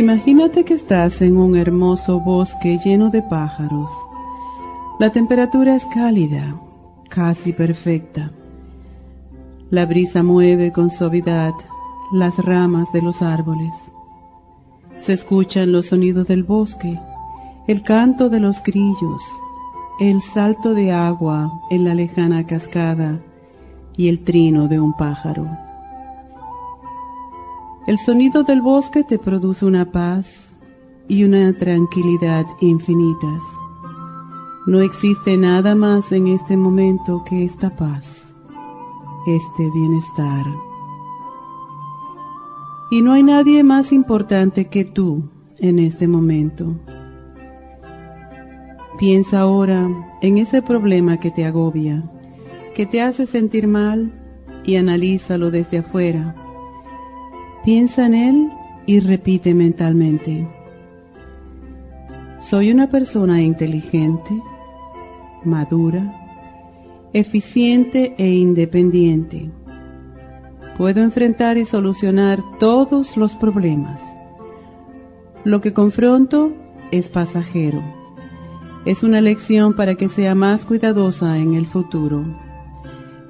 Imagínate que estás en un hermoso bosque lleno de pájaros. La temperatura es cálida, casi perfecta. La brisa mueve con suavidad las ramas de los árboles. Se escuchan los sonidos del bosque, el canto de los grillos, el salto de agua en la lejana cascada y el trino de un pájaro. El sonido del bosque te produce una paz y una tranquilidad infinitas. No existe nada más en este momento que esta paz, este bienestar. Y no hay nadie más importante que tú en este momento. Piensa ahora en ese problema que te agobia, que te hace sentir mal y analízalo desde afuera Piensa en él y repite mentalmente. Soy una persona inteligente, madura, eficiente e independiente. Puedo enfrentar y solucionar todos los problemas. Lo que confronto es pasajero. Es una lección para que sea más cuidadosa en el futuro.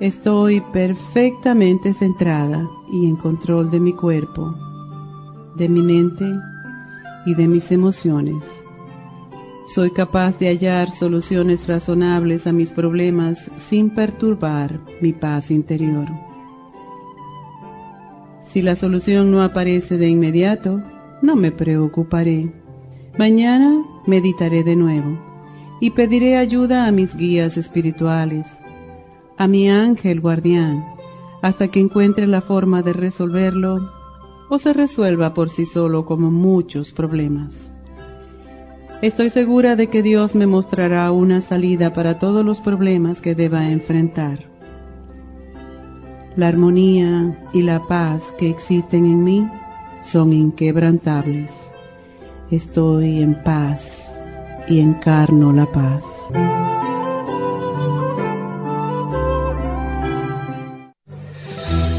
Estoy perfectamente centrada y en control de mi cuerpo, de mi mente y de mis emociones. Soy capaz de hallar soluciones razonables a mis problemas sin perturbar mi paz interior. Si la solución no aparece de inmediato, no me preocuparé. Mañana meditaré de nuevo y pediré ayuda a mis guías espirituales a mi ángel guardián hasta que encuentre la forma de resolverlo o se resuelva por sí solo como muchos problemas. Estoy segura de que Dios me mostrará una salida para todos los problemas que deba enfrentar. La armonía y la paz que existen en mí son inquebrantables. Estoy en paz y encarno la paz.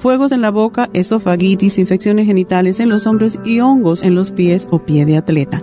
fuegos en la boca, esofagitis, infecciones genitales en los hombros y hongos en los pies o pie de atleta.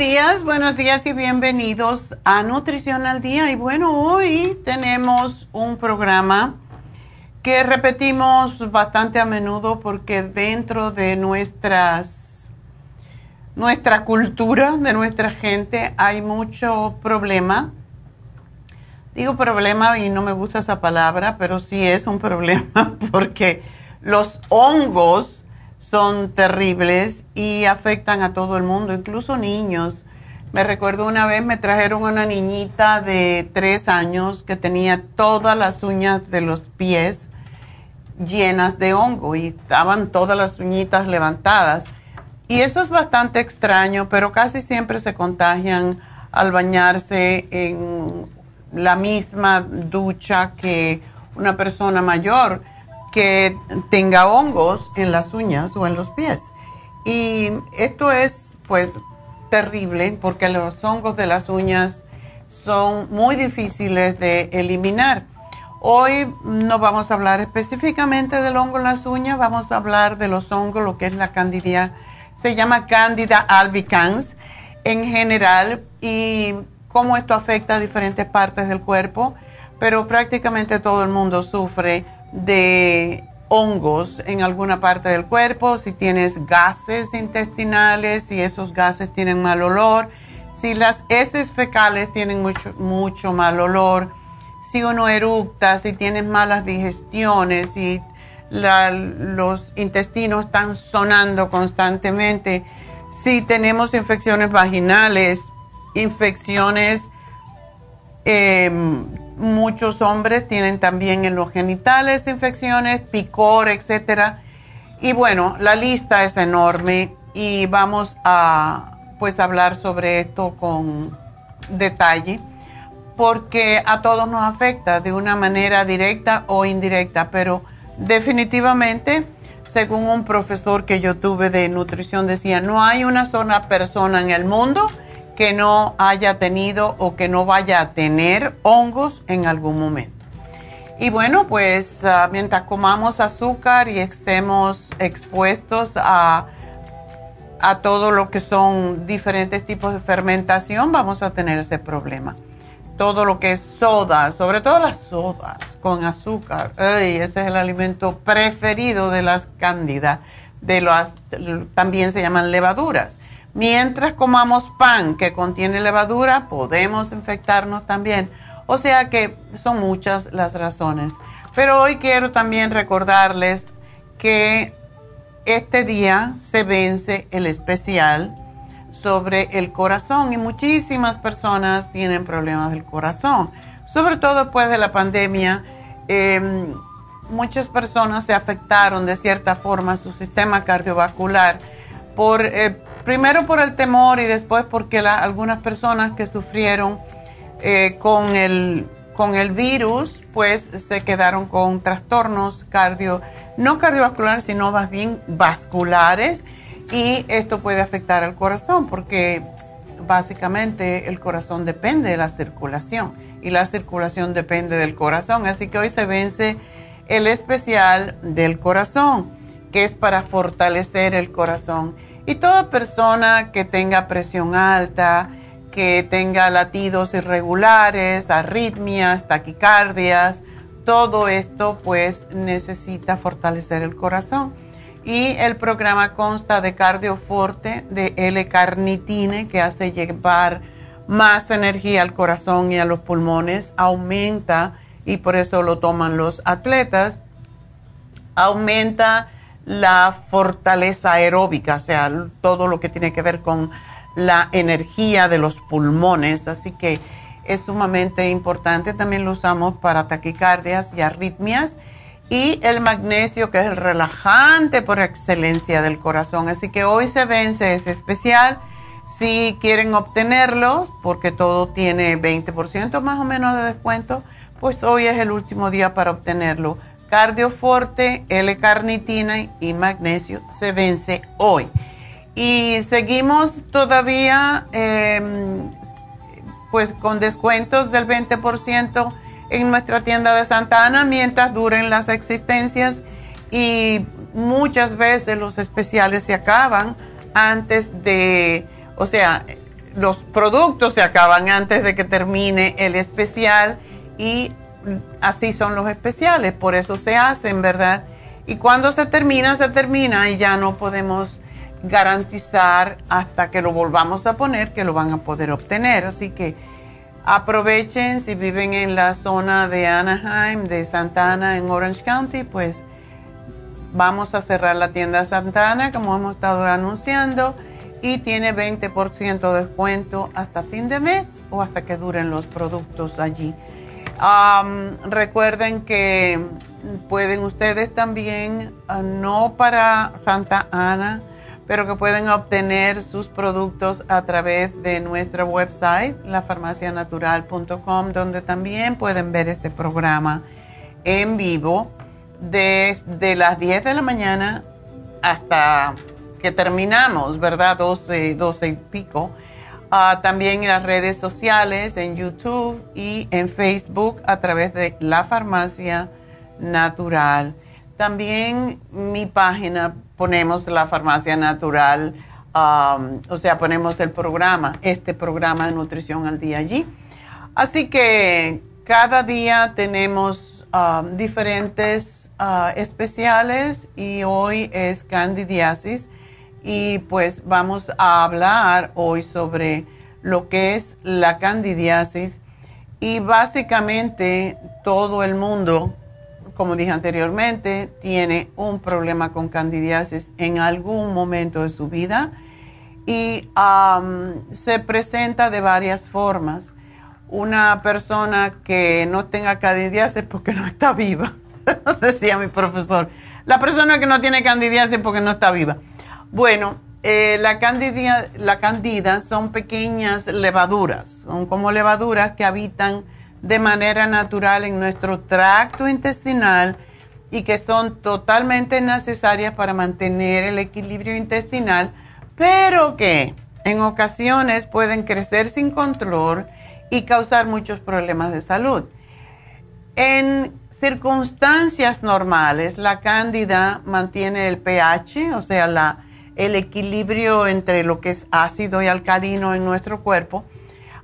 días, buenos días y bienvenidos a Nutrición al Día. Y bueno, hoy tenemos un programa que repetimos bastante a menudo porque dentro de nuestras nuestra cultura, de nuestra gente, hay mucho problema. Digo problema y no me gusta esa palabra, pero sí es un problema porque los hongos son terribles y afectan a todo el mundo, incluso niños. Me recuerdo una vez me trajeron una niñita de tres años que tenía todas las uñas de los pies llenas de hongo y estaban todas las uñitas levantadas. Y eso es bastante extraño, pero casi siempre se contagian al bañarse en la misma ducha que una persona mayor que tenga hongos en las uñas o en los pies. Y esto es pues terrible porque los hongos de las uñas son muy difíciles de eliminar. Hoy no vamos a hablar específicamente del hongo en las uñas, vamos a hablar de los hongos, lo que es la candida, se llama Candida albicans en general y cómo esto afecta a diferentes partes del cuerpo, pero prácticamente todo el mundo sufre de hongos en alguna parte del cuerpo, si tienes gases intestinales, si esos gases tienen mal olor, si las heces fecales tienen mucho, mucho mal olor, si uno eructa, si tienes malas digestiones, si los intestinos están sonando constantemente, si tenemos infecciones vaginales, infecciones, em, muchos hombres tienen también en los genitales infecciones, picor, etc. Y bueno, la lista es enorme y vamos a pues hablar sobre esto con detalle porque a todos nos afecta de una manera directa o indirecta, pero definitivamente, según un profesor que yo tuve de nutrición, decía, no hay una sola persona en el mundo que no haya tenido o que no vaya a tener hongos en algún momento. Y bueno, pues ah, mientras comamos azúcar y estemos expuestos a, a todo lo que son diferentes tipos de fermentación, vamos a tener ese problema todo lo que es soda, sobre todo las sodas con azúcar. ese es el alimento preferido de las cándidas, de las, también se llaman levaduras. Mientras comamos pan que contiene levadura, podemos infectarnos también. O sea que son muchas las razones. Pero hoy quiero también recordarles que este día se vence el especial sobre el corazón y muchísimas personas tienen problemas del corazón. Sobre todo después de la pandemia, em, muchas personas se afectaron de cierta forma su sistema cardiovascular, por, eh, primero por el temor y después porque algunas personas que sufrieron eh, con, el, con el virus, pues se quedaron con trastornos cardio, no cardiovasculares, sino más bien vasculares y esto puede afectar al corazón porque básicamente el corazón depende de la circulación y la circulación depende del corazón. Así que hoy se vence el especial del corazón, que es para fortalecer el corazón. Y toda persona que tenga presión alta, que tenga latidos irregulares, arritmias, taquicardias, todo esto pues necesita fortalecer el corazón. Y el programa consta de cardioforte, de L-carnitine, que hace llevar más energía al corazón y a los pulmones, aumenta, y por eso lo toman los atletas, aumenta la fortaleza aeróbica, o sea, todo lo que tiene que ver con la energía de los pulmones, así que es sumamente importante. También lo usamos para taquicardias y arritmias y el magnesio, que es el relajante por excelencia del corazón. Así que hoy se vence ese especial. Si quieren obtenerlo, porque todo tiene 20% más o menos de descuento, pues hoy es el último día para obtenerlo. Cardioforte, L-carnitina y magnesio se vence hoy. Y seguimos todavía em, pues con descuentos del 20% en nuestra tienda de Santa Ana mientras duren las existencias y muchas veces los especiales se acaban antes de, o sea, los productos se acaban antes de que termine el especial y así son los especiales, por eso se hacen, ¿verdad? Y cuando se termina, se termina y ya no podemos garantizar hasta que lo volvamos a poner que lo van a poder obtener. Así que Aprovechen si viven en la zona de Anaheim, de Santana, en Orange County, pues vamos a cerrar la tienda Santana, como hemos estado anunciando, y tiene 20% de descuento hasta fin de mes o hasta que duren los productos allí. Recuerden que pueden ustedes también, ah, no para Santa Ana, pero que pueden obtener sus productos a través de nuestra website, lafarmacianatural.com, donde también pueden ver este programa en vivo desde las 10 de la mañana hasta que terminamos, ¿verdad? 12, 12 y pico. Ah, también en las redes sociales, en YouTube y en Facebook a través de La Farmacia Natural. También mi página ponemos La Farmacia Natural, o sea, ponemos el programa, este programa de nutrición al día allí. Así que cada día tenemos diferentes uh, especiales y hoy es candidiasis y pues vamos a hablar hoy sobre lo que es la candidiasis y básicamente todo el mundo, como dije anteriormente, tiene un problema con candidiasis en algún momento de su vida y se presenta de varias formas. Una persona que no tenga candidiasis porque no está viva, decía mi profesor. La persona que no tiene candidiasis porque no está viva. Bueno, eh, la, candida, la candida son pequeñas levaduras, son como levaduras que habitan de manera natural en nuestro tracto intestinal y que son totalmente necesarias para mantener el equilibrio intestinal, pero que en ocasiones pueden crecer sin control y causar muchos problemas de salud. En circunstancias normales, la cándida mantiene el pH, o sea, la, el equilibrio entre lo que es ácido y alcalino en nuestro cuerpo,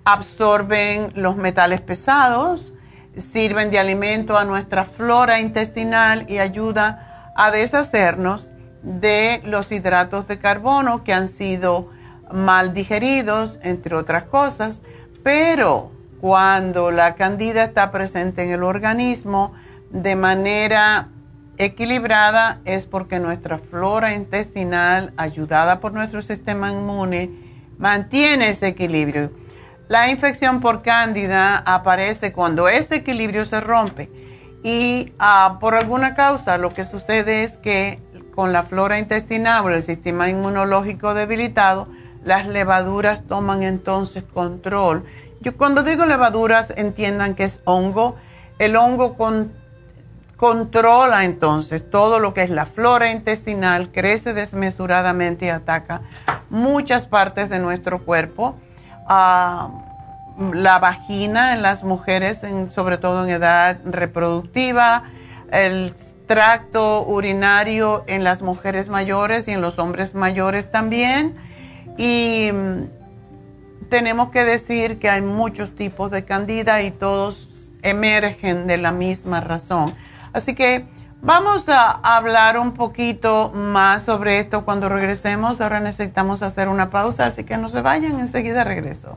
absorben los metales pesados, sirven de alimento a nuestra flora intestinal y ayuda a deshacernos de los hidratos de carbono que han sido mal digeridos, entre otras cosas, pero cuando la candida está presente en el organismo de manera equilibrada es porque nuestra flora intestinal, ayudada por nuestro sistema inmune, mantiene ese equilibrio. La infección por cándida aparece cuando ese equilibrio se rompe y ah, por alguna causa lo que sucede es que con la flora intestinal o el sistema inmunológico debilitado, las levaduras toman entonces control. Yo cuando digo levaduras entiendan que es hongo. El hongo con controla entonces todo lo que es la flora intestinal, crece desmesuradamente y ataca muchas partes de nuestro cuerpo. Ah, la vagina en las mujeres, sobre todo en edad reproductiva, el tracto urinario en las mujeres mayores y en los hombres mayores también. Y mm, tenemos que decir que hay muchos tipos de candida y todos emergen de la misma razón. Así que vamos a hablar un poquito más sobre esto cuando regresemos. Ahora necesitamos hacer una pausa, así que no se vayan, enseguida regreso.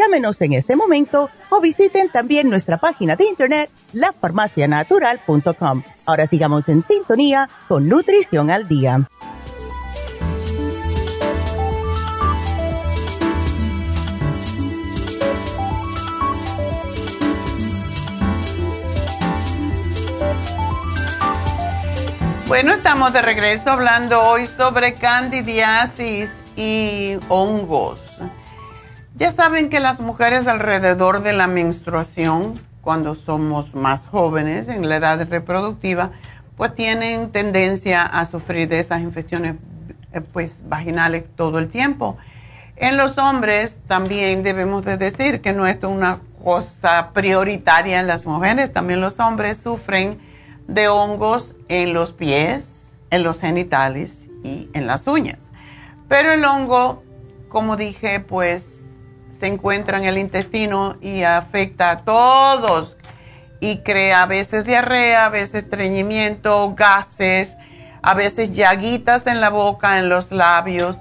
Llámenos en este momento o visiten también nuestra página de internet, lafarmacianatural.com. Ahora sigamos en sintonía con Nutrición al Día. Bueno, estamos de regreso hablando hoy sobre candidiasis y hongos. Ya saben que las mujeres alrededor de la menstruación, cuando somos más jóvenes en la edad reproductiva, pues tienen tendencia a sufrir de esas infecciones eh, pues vaginales todo el tiempo. En los hombres también debemos de decir que no es una cosa prioritaria en las mujeres, también los hombres sufren de hongos en los pies, en los genitales y en las uñas. Pero el hongo, como dije, pues se encuentra en el intestino y afecta a todos. Y crea a veces diarrea, a veces estreñimiento, gases, a veces llaguitas en la boca, en los labios.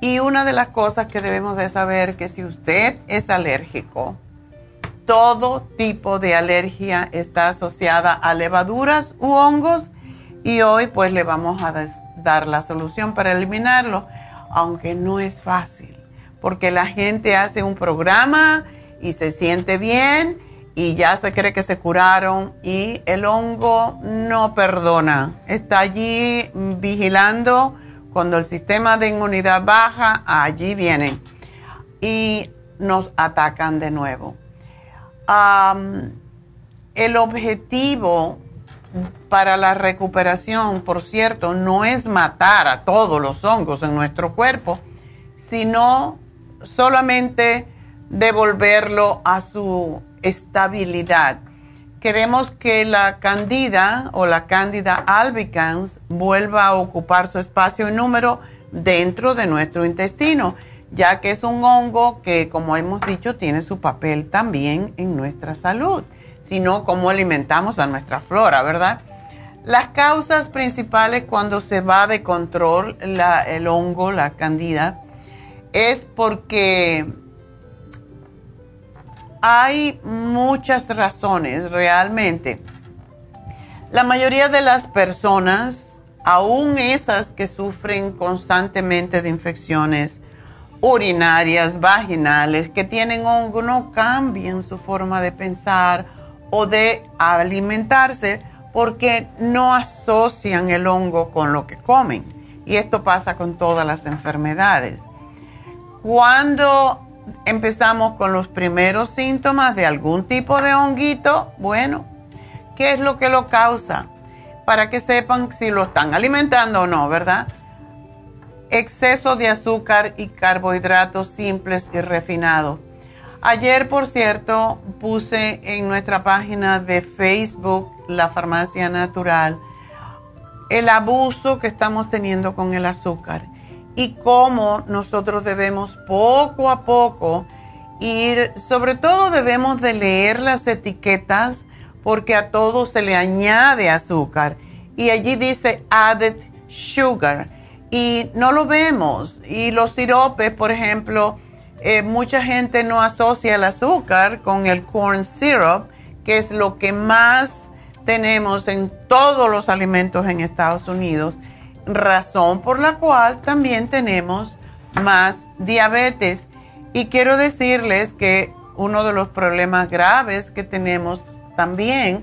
Y una de las cosas que debemos de saber que si usted es alérgico, todo tipo de alergia está asociada a levaduras u hongos. Y hoy pues le vamos a dar la solución para eliminarlo, aunque no es fácil, porque la gente hace un programa y se siente bien y ya se cree que se curaron y el hongo no perdona, está allí vigilando. Cuando el sistema de inmunidad baja, allí vienen y nos atacan de nuevo. El objetivo para la recuperación, por cierto, no es matar a todos los hongos en nuestro cuerpo, sino solamente devolverlo a su estabilidad. Queremos que la candida o la candida albicans vuelva a ocupar su espacio y número dentro de nuestro intestino ya que es un hongo que, como hemos dicho, tiene su papel también en nuestra salud, sino cómo alimentamos a nuestra flora, ¿verdad? Las causas principales cuando se va de control el hongo, la candida, es porque hay muchas razones realmente. La mayoría de las personas, aún esas que sufren constantemente de infecciones, urinarias, vaginales, que tienen hongo, no cambian su forma de pensar o de alimentarse porque no asocian el hongo con lo que comen. Y esto pasa con todas las enfermedades. Cuando empezamos con los primeros síntomas de algún tipo de honguito, bueno, ¿qué es lo que lo causa? Para que sepan si lo están alimentando o no, ¿verdad? exceso de azúcar y carbohidratos simples y refinados. Ayer, por cierto, puse en nuestra página de Facebook, La Farmacia Natural, el abuso que estamos teniendo con el azúcar y cómo nosotros debemos poco a poco ir, sobre todo debemos de leer las etiquetas porque a todo se le añade azúcar. Y allí dice added sugar. Y no lo vemos. Y los siropes, por ejemplo, eh, mucha gente no asocia el azúcar con el corn syrup, que es lo que más tenemos en todos los alimentos en Estados Unidos, razón por la cual también tenemos más diabetes. Y quiero decirles que uno de los problemas graves que tenemos también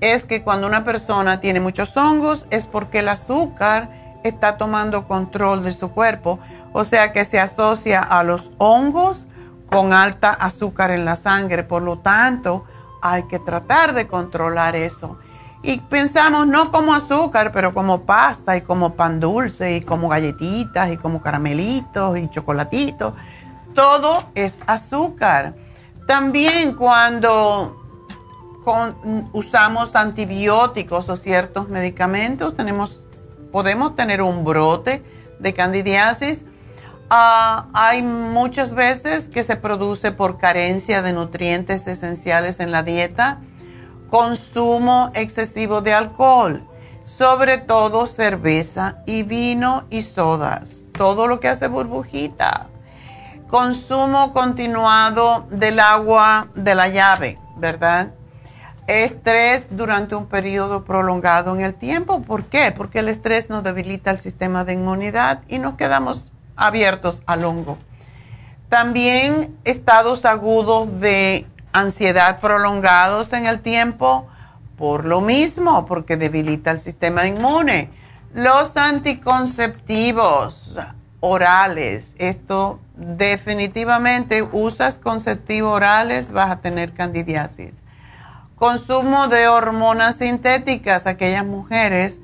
es que cuando una persona tiene muchos hongos es porque el azúcar está tomando control de su cuerpo, o sea que se asocia a los hongos con alta azúcar en la sangre, por lo tanto hay que tratar de controlar eso. Y pensamos no como azúcar, pero como pasta y como pan dulce y como galletitas y como caramelitos y chocolatitos. Todo es azúcar. También cuando usamos antibióticos o ciertos medicamentos, tenemos, podemos tener un brote de candidiasis. Ah, hay muchas veces que se produce por carencia de nutrientes esenciales en la dieta, consumo excesivo de alcohol, sobre todo cerveza y vino y sodas, todo lo que hace burbujita, consumo continuado del agua de la llave, ¿verdad? Estrés durante un periodo prolongado en el tiempo. ¿Por qué? Porque el estrés nos debilita el sistema de inmunidad y nos quedamos abiertos al hongo. También estados agudos de ansiedad prolongados en el tiempo, por lo mismo, porque debilita el sistema inmune. Los anticonceptivos orales, esto definitivamente usas conceptivos orales, vas a tener candidiasis consumo de hormonas sintéticas, aquellas mujeres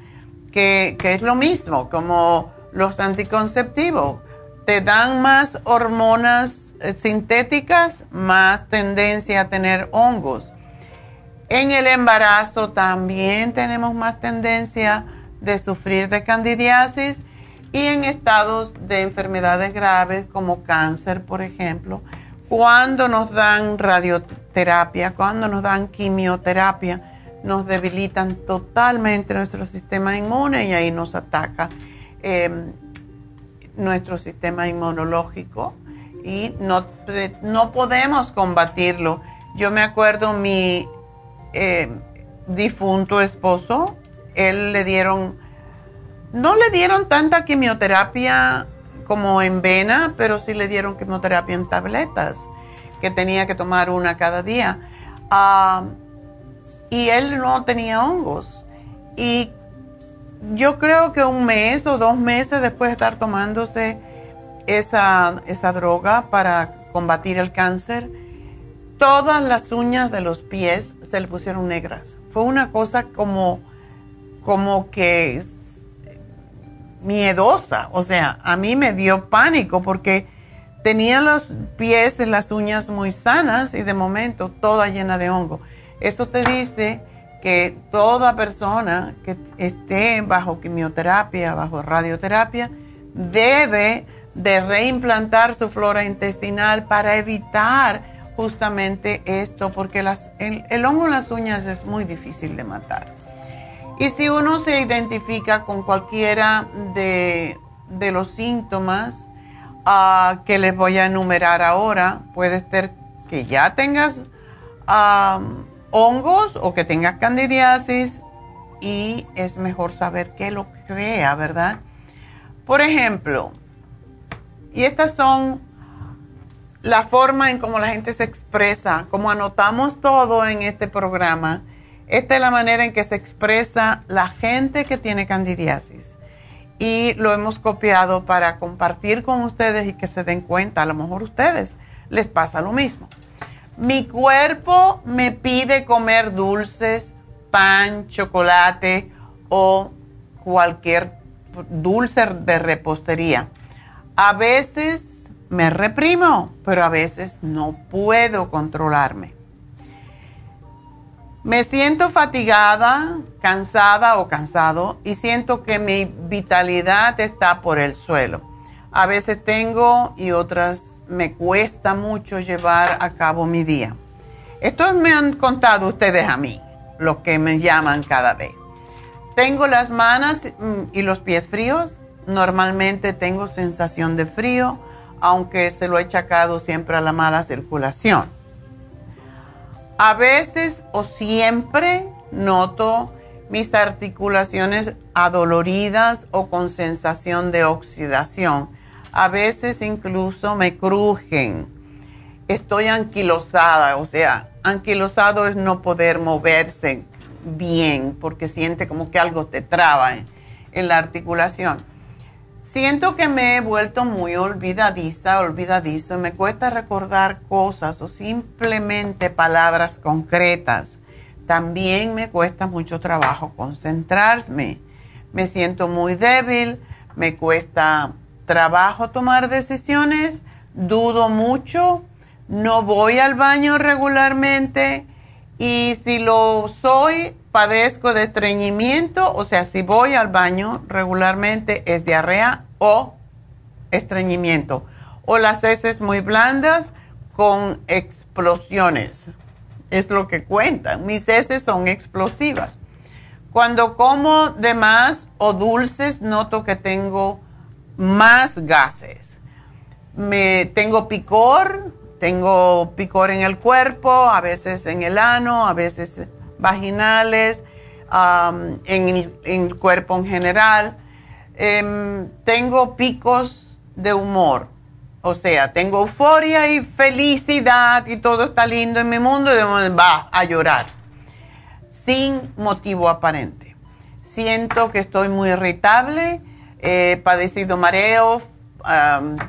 que, es lo mismo como los anticonceptivos. Te dan más hormonas sintéticas, más tendencia a tener hongos. En el embarazo también tenemos más tendencia de sufrir de candidiasis y en estados de enfermedades graves como cáncer, por ejemplo, cuando nos dan radioterapia, cuando nos dan quimioterapia, nos debilitan totalmente nuestro sistema inmune y ahí nos ataca em, nuestro sistema inmunológico y no, no podemos combatirlo. Yo me acuerdo mi em, difunto esposo, él le dieron, no le dieron tanta quimioterapia como en vena, pero sí le dieron quimioterapia en tabletas, que tenía que tomar una cada día. Ah, y él no tenía hongos. Y yo creo que un mes o dos meses después de estar tomándose esa, esa droga para combatir el cáncer, todas las uñas de los pies se le pusieron negras. Fue una cosa como, como que miedosa. O sea, a mí me dio pánico porque tenía los pies y las uñas muy sanas y de momento toda llena de hongo. Eso te dice que toda persona que esté bajo quimioterapia, bajo radioterapia, debe de reimplantar su flora intestinal para evitar justamente esto, porque el hongo en las uñas es muy difícil de matar. Y si uno se identifica con cualquiera de, los síntomas ah, que les voy a enumerar ahora, puede ser que ya tengas hongos o que tengas candidiasis y es mejor saber qué lo crea, ¿verdad? Por ejemplo, y estas son la forma en cómo la gente se expresa, como anotamos todo en este programa esta es la manera en que se expresa la gente que tiene candidiasis. Y lo hemos copiado para compartir con ustedes y que se den cuenta, a lo mejor ustedes les pasa lo mismo. Mi cuerpo me pide comer dulces, pan, chocolate o cualquier dulce de repostería. A veces me reprimo, pero a veces no puedo controlarme. Me siento fatigada, cansada o cansado y siento que mi vitalidad está por el suelo. A veces tengo y otras me cuesta mucho llevar a cabo mi día. Esto me han contado ustedes a mí, los que me llaman cada vez. Tengo las manos mm, y los pies fríos. Normalmente tengo sensación de frío, aunque se lo he achacado siempre a la mala circulación. A veces o siempre noto mis articulaciones adoloridas o con sensación de oxidación. A veces incluso me crujen. Estoy anquilosada, o sea, anquilosado es no poder moverse bien porque siente como que algo te traba en, la articulación. Siento que me he vuelto muy olvidadiza, olvidadizo, me cuesta recordar cosas o simplemente palabras concretas. También me cuesta mucho trabajo concentrarme. Me siento muy débil, me cuesta trabajo tomar decisiones, dudo mucho, no voy al baño regularmente y si lo soy, padezco de estreñimiento, o sea, si voy al baño regularmente es diarrea o estreñimiento, o las heces muy blandas con explosiones, es lo que cuentan. Mis heces son explosivas. Cuando como de más o dulces, noto que tengo más gases. Me tengo picor, tengo picor en el cuerpo, a veces en el ano, a veces vaginales, en, el cuerpo en general. Em, tengo picos de humor, o sea, tengo euforia y felicidad y todo está lindo en mi mundo y va a llorar, sin motivo aparente. Siento que estoy muy irritable, he padecido mareo,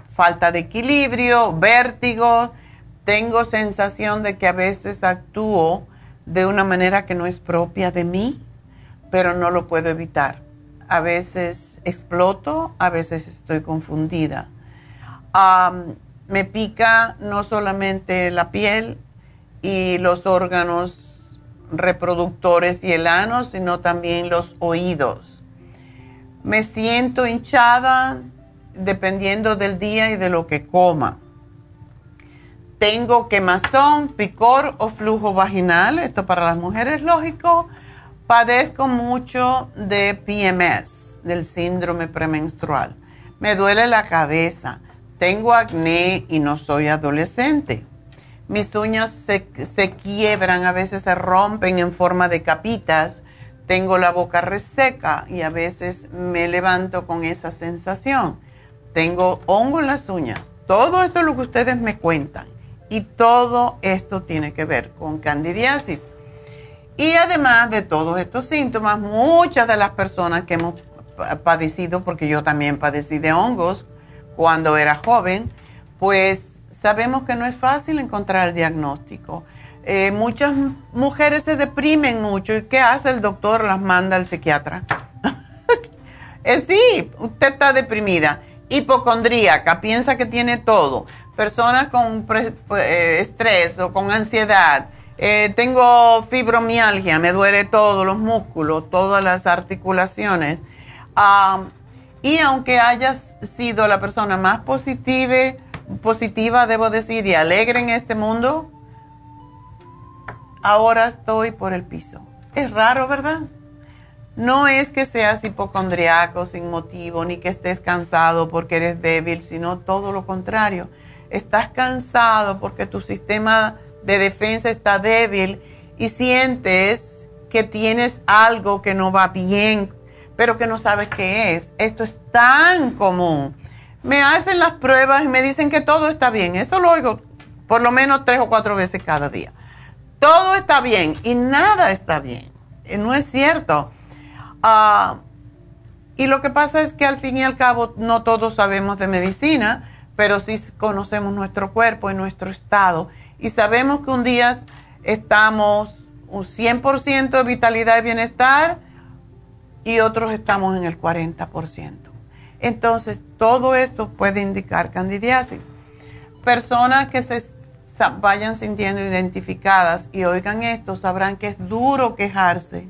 falta de equilibrio, vértigo, tengo sensación de que a veces actúo de una manera que no es propia de mí, pero no lo puedo evitar. A veces exploto, a veces estoy confundida. me pica no solamente la piel y los órganos reproductores y el ano, sino también los oídos. Me siento hinchada dependiendo del día y de lo que coma tengo quemazón, picor o flujo vaginal. Esto para las mujeres, lógico. Padezco mucho de PMS, del síndrome premenstrual. Me duele la cabeza. Tengo acné y no soy adolescente. Mis uñas se, se quiebran, a veces se rompen en forma de capitas. Tengo la boca reseca y a veces me levanto con esa sensación. Tengo hongo en las uñas. Todo esto es lo que ustedes me cuentan y todo esto tiene que ver con candidiasis. Y además de todos estos síntomas, muchas de las personas que hemos padecido, porque yo también padecí de hongos cuando era joven, pues sabemos que no es fácil encontrar el diagnóstico. Eh, muchas mujeres se deprimen mucho y ¿qué hace el doctor? Las manda al psiquiatra. eh, sí, usted está deprimida, hipocondríaca, piensa que tiene todo personas con eh, estrés o con ansiedad, eh, tengo fibromialgia, me duele todo, los músculos, todas las articulaciones. y aunque hayas sido la persona más positiva, positiva, debo decir, y alegre en este mundo, ahora estoy por el piso. Es raro, ¿verdad? No es que seas hipocondriaco sin motivo, ni que estés cansado porque eres débil, sino todo lo contrario estás cansado porque tu sistema de defensa está débil y sientes que tienes algo que no va bien, pero que no sabes qué es. Esto es tan común. Me hacen las pruebas y me dicen que todo está bien. Eso lo oigo por lo menos tres o cuatro veces cada día. Todo está bien y nada está bien. Eh, no es cierto. Ah, y lo que pasa es que al fin y al cabo no todos sabemos de medicina pero sí conocemos nuestro cuerpo y nuestro estado y sabemos que un día estamos un 100% de vitalidad y bienestar y otros estamos en el 40%. Entonces, todo esto puede indicar candidiasis. Personas que se vayan sintiendo identificadas y oigan esto, sabrán que es duro quejarse,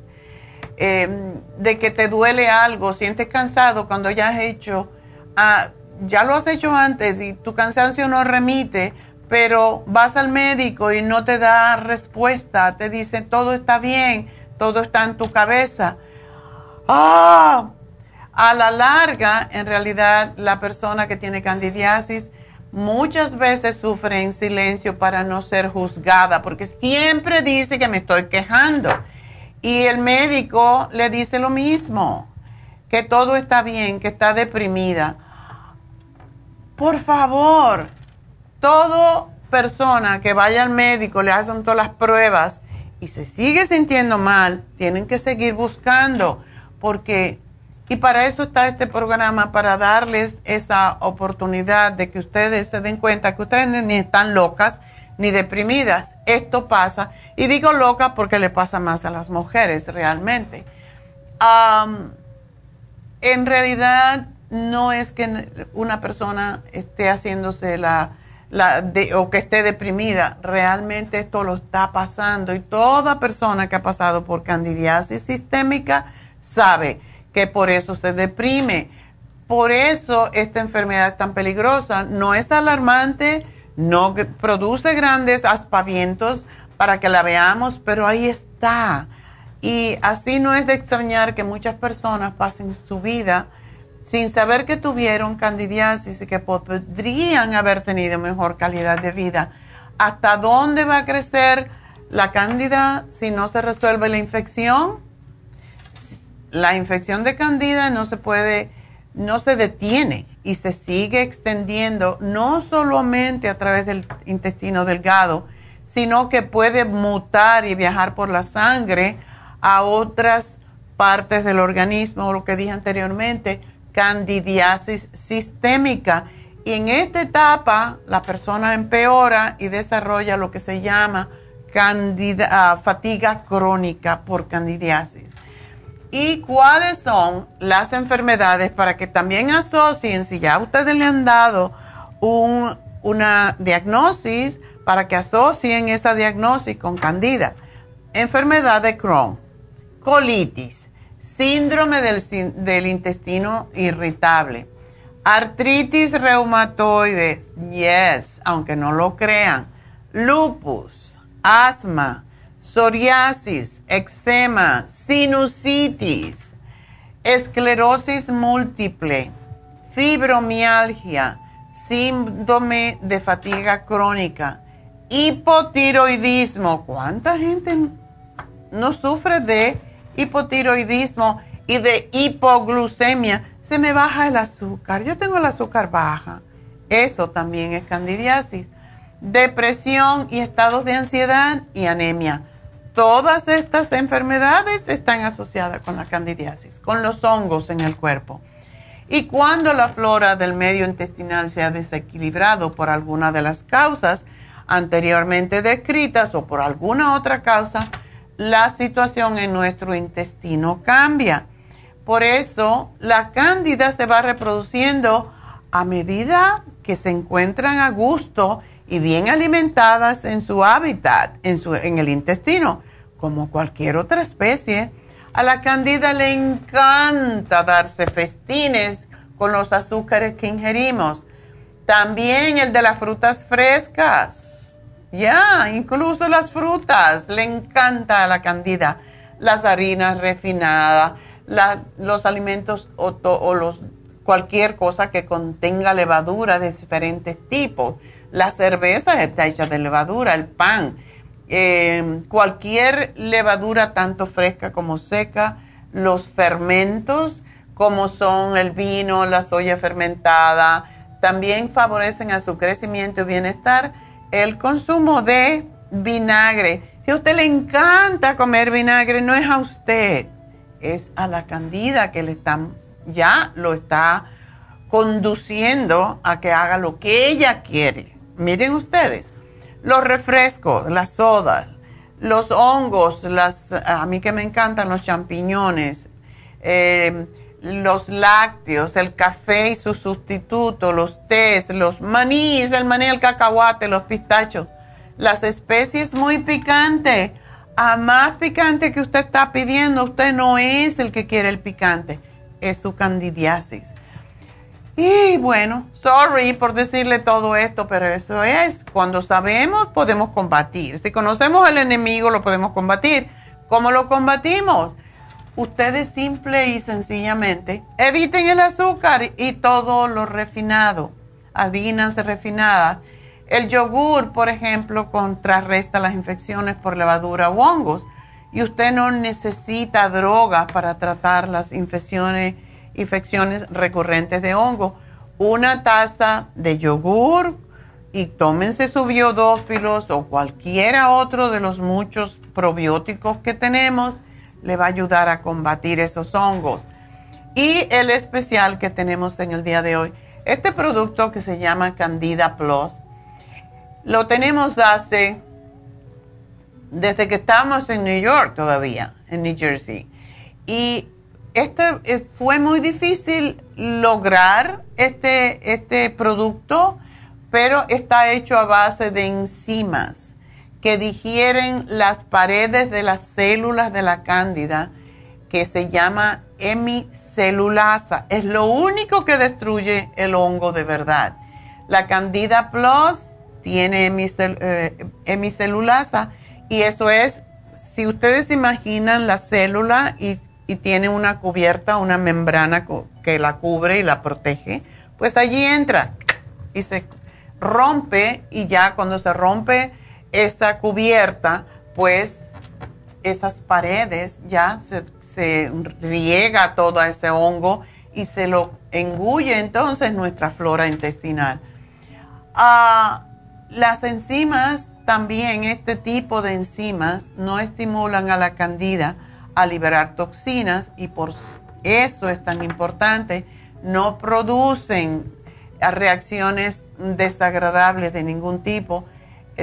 em, de que te duele algo, sientes cansado cuando ya has hecho... Ah, ya lo has hecho antes y tu cansancio no remite, pero vas al médico y no te da respuesta, te dice todo está bien, todo está en tu cabeza. ¡Ah! A la larga, en realidad, la persona que tiene candidiasis muchas veces sufre en silencio para no ser juzgada, porque siempre dice que me estoy quejando. Y el médico le dice lo mismo, que todo está bien, que está deprimida por favor, toda persona que vaya al médico, le hacen todas las pruebas y se sigue sintiendo mal, tienen que seguir buscando, porque, y para eso está este programa, para darles esa oportunidad de que ustedes se den cuenta que ustedes ni están locas ni deprimidas. Esto pasa, y digo loca porque le pasa más a las mujeres realmente. en realidad, no es que una persona esté haciéndose la, o que esté deprimida, realmente esto lo está pasando y toda persona que ha pasado por candidiasis sistémica sabe que por eso se deprime. Por eso esta enfermedad es tan peligrosa. No es alarmante, no produce grandes aspavientos para que la veamos, pero ahí está. Y así no es de extrañar que muchas personas pasen su vida sin saber que tuvieron candidiasis y que podrían haber tenido mejor calidad de vida. ¿Hasta dónde va a crecer la cándida si no se resuelve la infección? La infección de candida no se puede, no se detiene y se sigue extendiendo no solamente a través del intestino delgado, sino que puede mutar y viajar por la sangre a otras partes del organismo, lo que dije anteriormente, candidiasis sistémica. Y en esta etapa la persona empeora y desarrolla lo que se llama candida, uh, fatiga crónica por candidiasis. ¿Y cuáles son las enfermedades para que también asocien, si ya ustedes le han dado un, una diagnosis, para que asocien esa diagnosis con candida? Enfermedad de Crohn, colitis, síndrome del, intestino irritable, artritis reumatoide, yes, aunque no lo crean, lupus, asma, psoriasis, eczema, sinusitis, esclerosis múltiple, fibromialgia, síndrome de fatiga crónica, hipotiroidismo. ¿Cuánta gente no sufre de hipotiroidismo y de hipoglucemia, se me baja el azúcar. Yo tengo el azúcar baja. Eso también es candidiasis. Depresión y estados de ansiedad y anemia. Todas estas enfermedades están asociadas con la candidiasis, con los hongos en el cuerpo. Y cuando la flora del medio intestinal se ha desequilibrado por alguna de las causas anteriormente descritas o por alguna otra causa, la situación en nuestro intestino cambia. Por eso la cándida se va reproduciendo a medida que se encuentran a gusto y bien alimentadas en su hábitat, en, su, en el intestino, como cualquier otra especie. A la cándida le encanta darse festines con los azúcares que ingerimos. También el de las frutas frescas ya, incluso las frutas, le encanta a la candida, las harinas refinadas, los alimentos o, los, cualquier cosa que contenga levadura de diferentes tipos. La cerveza está hecha de levadura, el pan, eh, cualquier levadura tanto fresca como seca, los fermentos como son el vino, la soya fermentada, también favorecen a su crecimiento y bienestar el consumo de vinagre. Si a usted le encanta comer vinagre, no es a usted, es a la candida que le están, ya lo está conduciendo a que haga lo que ella quiere. Miren ustedes, los refrescos, las sodas, los hongos, las, a mí que me encantan los champiñones, eh, los lácteos, el café y su sustituto, los tés, los manís, el maní, el cacahuate, los pistachos, las especies muy picantes. A más picante que usted está pidiendo, usted no es el que quiere el picante, es su candidiasis. Y bueno, sorry por decirle todo esto, pero eso es, cuando sabemos podemos combatir. Si conocemos al enemigo lo podemos combatir. ¿Cómo lo combatimos? Ustedes simple y sencillamente eviten el azúcar y todo lo refinado, harinas refinadas. El yogur, por ejemplo, contrarresta las infecciones por levadura o hongos y usted no necesita drogas para tratar las infecciones, recurrentes de hongo. Una taza de yogur y tómense su biodófilos o cualquiera otro de los muchos probióticos que tenemos le va a ayudar a combatir esos hongos. Y el especial que tenemos en el día de hoy, este producto que se llama Candida Plus, lo tenemos hace, desde que estamos en New York todavía, en New Jersey. Y este eh, fue muy difícil lograr este, este producto pero está hecho a base de enzimas que digieren las paredes de las células de la cándida, que se llama hemicelulasa. Es lo único que destruye el hongo de verdad. La candida plus tiene eh, hemicelulasa y eso es, si ustedes imaginan la célula y tiene una cubierta, una membrana que la cubre y la protege, pues allí entra y se rompe y ya cuando se rompe esa cubierta, pues esas paredes ya se, riega todo ese hongo y se lo engulle entonces nuestra flora intestinal. Ah, las enzimas también, este tipo de enzimas, no estimulan a la candida a liberar toxinas y por eso es tan importante, no producen reacciones desagradables de ningún tipo.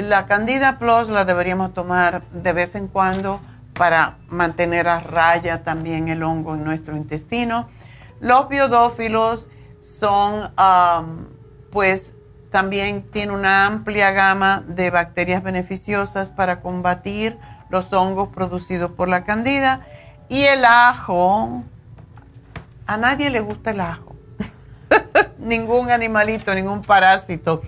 La Candida Plus la deberíamos tomar de vez en cuando para mantener a raya también el hongo en nuestro intestino. Los biodófilos son, pues, también tiene una amplia gama de bacterias beneficiosas para combatir los hongos producidos por la candida. Y el ajo, a nadie le gusta el ajo. ningún animalito, ningún parásito.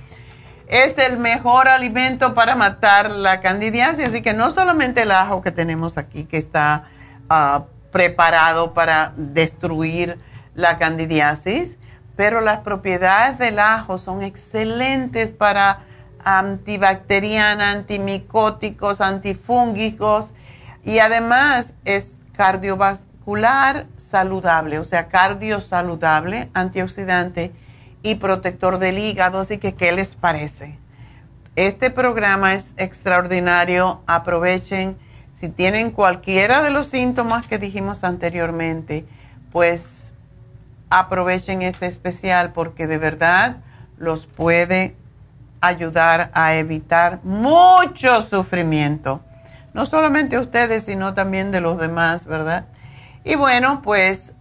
Es el mejor alimento para matar la candidiasis, así que no solamente el ajo que tenemos aquí, que está ah, preparado para destruir la candidiasis, pero las propiedades del ajo son excelentes para antibacteriana, antimicóticos, antifúngicos y además es cardiovascular saludable, o sea, cardio saludable, antioxidante y protector del hígado. Así que, ¿qué les parece? Este programa es extraordinario. Aprovechen. Si tienen cualquiera de los síntomas que dijimos anteriormente, pues aprovechen este especial porque de verdad los puede ayudar a evitar mucho sufrimiento. No solamente ustedes, sino también de los demás, ¿verdad? Y bueno, pues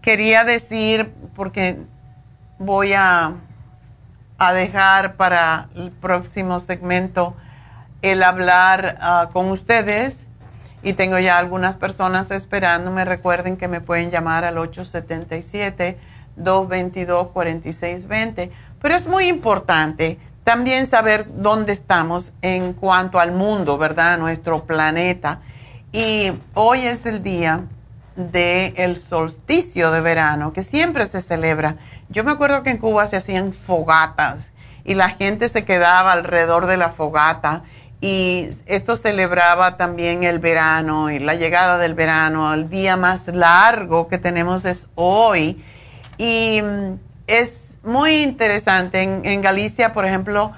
quería decir, porque voy a, a, dejar para el próximo segmento el hablar ah, con ustedes y tengo ya algunas personas esperándome. Recuerden que me pueden llamar al 877-222-4620. Pero es muy importante también saber dónde estamos en cuanto al mundo, ¿verdad? Nuestro planeta y hoy es el día del solsticio de verano, que siempre se celebra. Yo me acuerdo que en Cuba se hacían fogatas y la gente se quedaba alrededor de la fogata y esto celebraba también el verano y la llegada del verano. El día más largo que tenemos es hoy y mm, es muy interesante. En, Galicia, por ejemplo,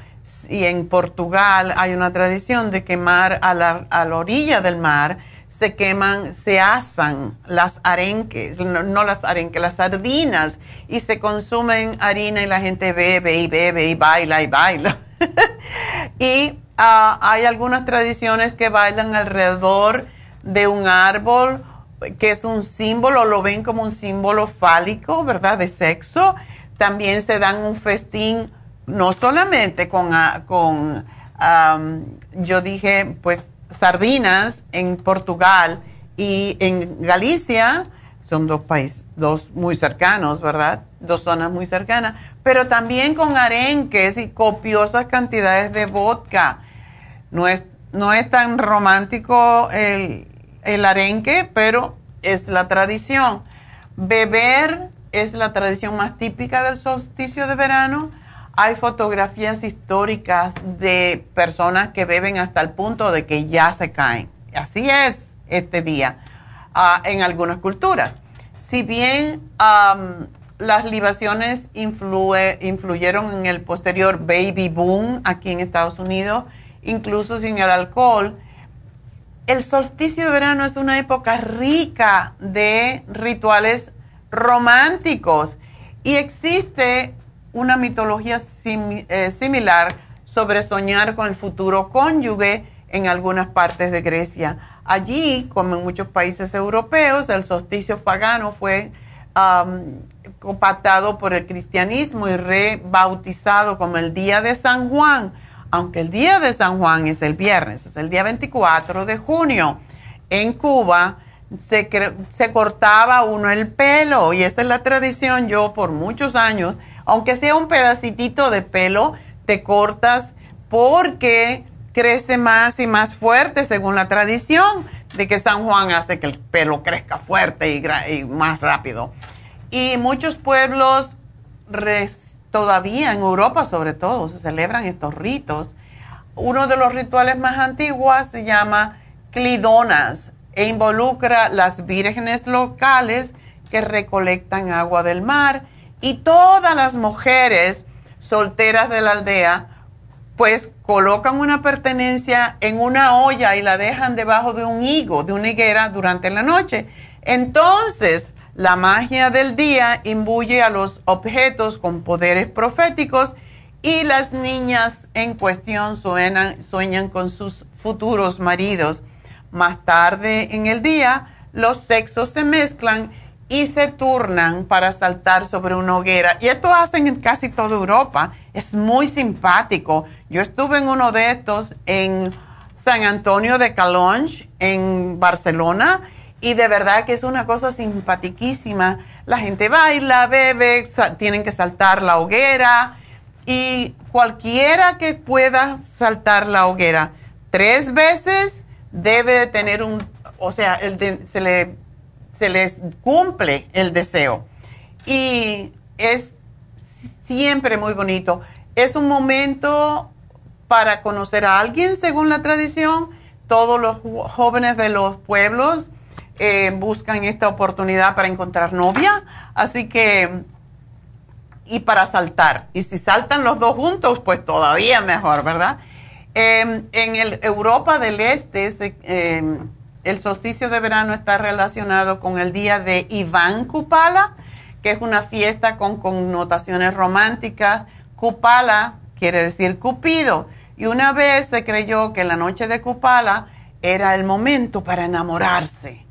y en Portugal hay una tradición de quemar a la, a la orilla del mar, se queman, se asan las arenques, no, las arenques, las sardinas, y se consumen harina y la gente bebe y bebe y baila y baila. y ah, hay algunas tradiciones que bailan alrededor de un árbol que es un símbolo, lo ven como un símbolo fálico, ¿verdad? De sexo. También se dan un festín no solamente con, ah, con yo dije, pues sardinas en Portugal y en Galicia, son dos países, dos muy cercanos, ¿verdad? Dos zonas muy cercanas, pero también con arenques y copiosas cantidades de vodka. No es, no es tan romántico el, el arenque, pero es la tradición. Beber es la tradición más típica del solsticio de verano hay fotografías históricas de personas que beben hasta el punto de que ya se caen. Así es este día ah, en algunas culturas. Si bien las libaciones influyeron en el posterior baby boom aquí en Estados Unidos, incluso sin el alcohol, el solsticio de verano es una época rica de rituales románticos y existe una mitología eh, similar sobre soñar con el futuro cónyuge en algunas partes de Grecia. Allí, como en muchos países europeos, el solsticio pagano fue copatado por el cristianismo y rebautizado como el Día de San Juan, aunque el Día de San Juan es el viernes, es el día 24 de junio. En Cuba se, se cortaba uno el pelo y esa es la tradición. Yo por muchos años, aunque sea un pedacitito de pelo, te cortas porque crece más y más fuerte según la tradición de que San Juan hace que el pelo crezca fuerte y, más rápido. Y muchos pueblos todavía en Europa sobre todo se celebran estos ritos. Uno de los rituales más antiguos se llama clidonas e involucra las vírgenes locales que recolectan agua del mar y todas las mujeres solteras de la aldea pues colocan una pertenencia en una olla y la dejan debajo de un higo, de una higuera durante la noche. Entonces, la magia del día imbuye a los objetos con poderes proféticos y las niñas en cuestión sueñan, sueñan con sus futuros maridos. Más tarde en el día, los sexos se mezclan y se turnan para saltar sobre una hoguera. Y esto hacen en casi toda Europa. Es muy simpático. Yo estuve en uno de estos en San Antonio de Calonge, en Barcelona, y de verdad que es una cosa simpatiquísima. La gente baila, bebe, tienen que saltar la hoguera y cualquiera que pueda saltar la hoguera tres veces debe de tener un, o sea, se, le, se les cumple el deseo. Y es siempre muy bonito. Es un momento para conocer a alguien según la tradición. Todos los jóvenes de los pueblos eh, buscan esta oportunidad para encontrar novia, así que, y para saltar. Y si saltan los dos juntos, pues todavía mejor, ¿verdad? Em, en el Europa del Este, em, el solsticio de verano está relacionado con el día de Iván Kupala, que es una fiesta con connotaciones románticas. Kupala quiere decir Cupido y una vez se creyó que la noche de Kupala era el momento para enamorarse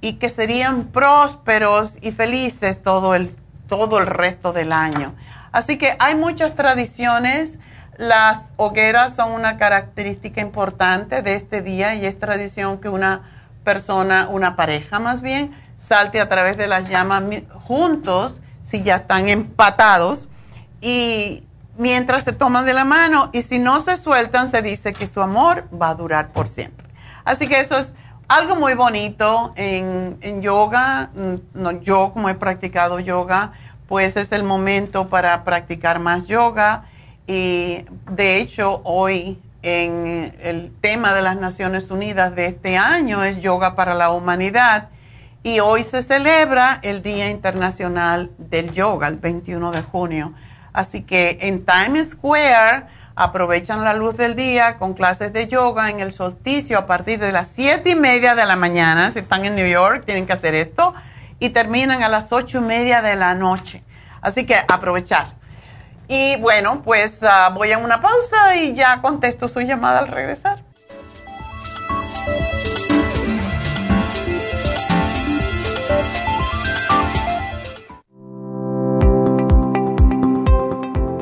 y que serían prósperos y felices todo el, todo el resto del año. Así que hay muchas tradiciones. Las hogueras son una característica importante de este día y es tradición que una persona, una pareja más bien, salte a través de las llamas juntos si ya están empatados y mientras se toman de la mano y si no se sueltan se dice que su amor va a durar por siempre. Así que eso es algo muy bonito en, yoga. Mm, no, yo como he practicado yoga, pues es el momento para practicar más yoga y de hecho hoy en el tema de las Naciones Unidas de este año es yoga para la humanidad y hoy se celebra el Día Internacional del Yoga, el 21 de junio. Así que en Times Square aprovechan la luz del día con clases de yoga en el solsticio a partir de las siete y media de la mañana. Si están en New York, tienen que hacer esto. Y terminan a las ocho y media de la noche. Así que aprovechar. Y bueno, pues ah, voy a una pausa y ya contesto su llamada al regresar.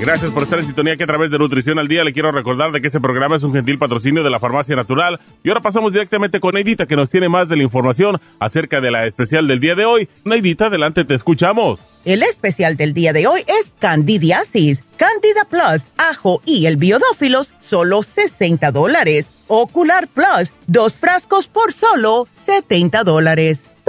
Gracias por estar en sintonía que a través de Nutrición al Día le quiero recordar de que este programa es un gentil patrocinio de la Farmacia Natural. Y ahora pasamos directamente con Neidita que nos tiene más de la información acerca de la especial del día de hoy. Neidita, adelante, te escuchamos. El especial del día de hoy es Candidiasis, Candida Plus, ajo y el biodófilos, solo 60 dólares. Ocular Plus, dos frascos por solo 70 dólares.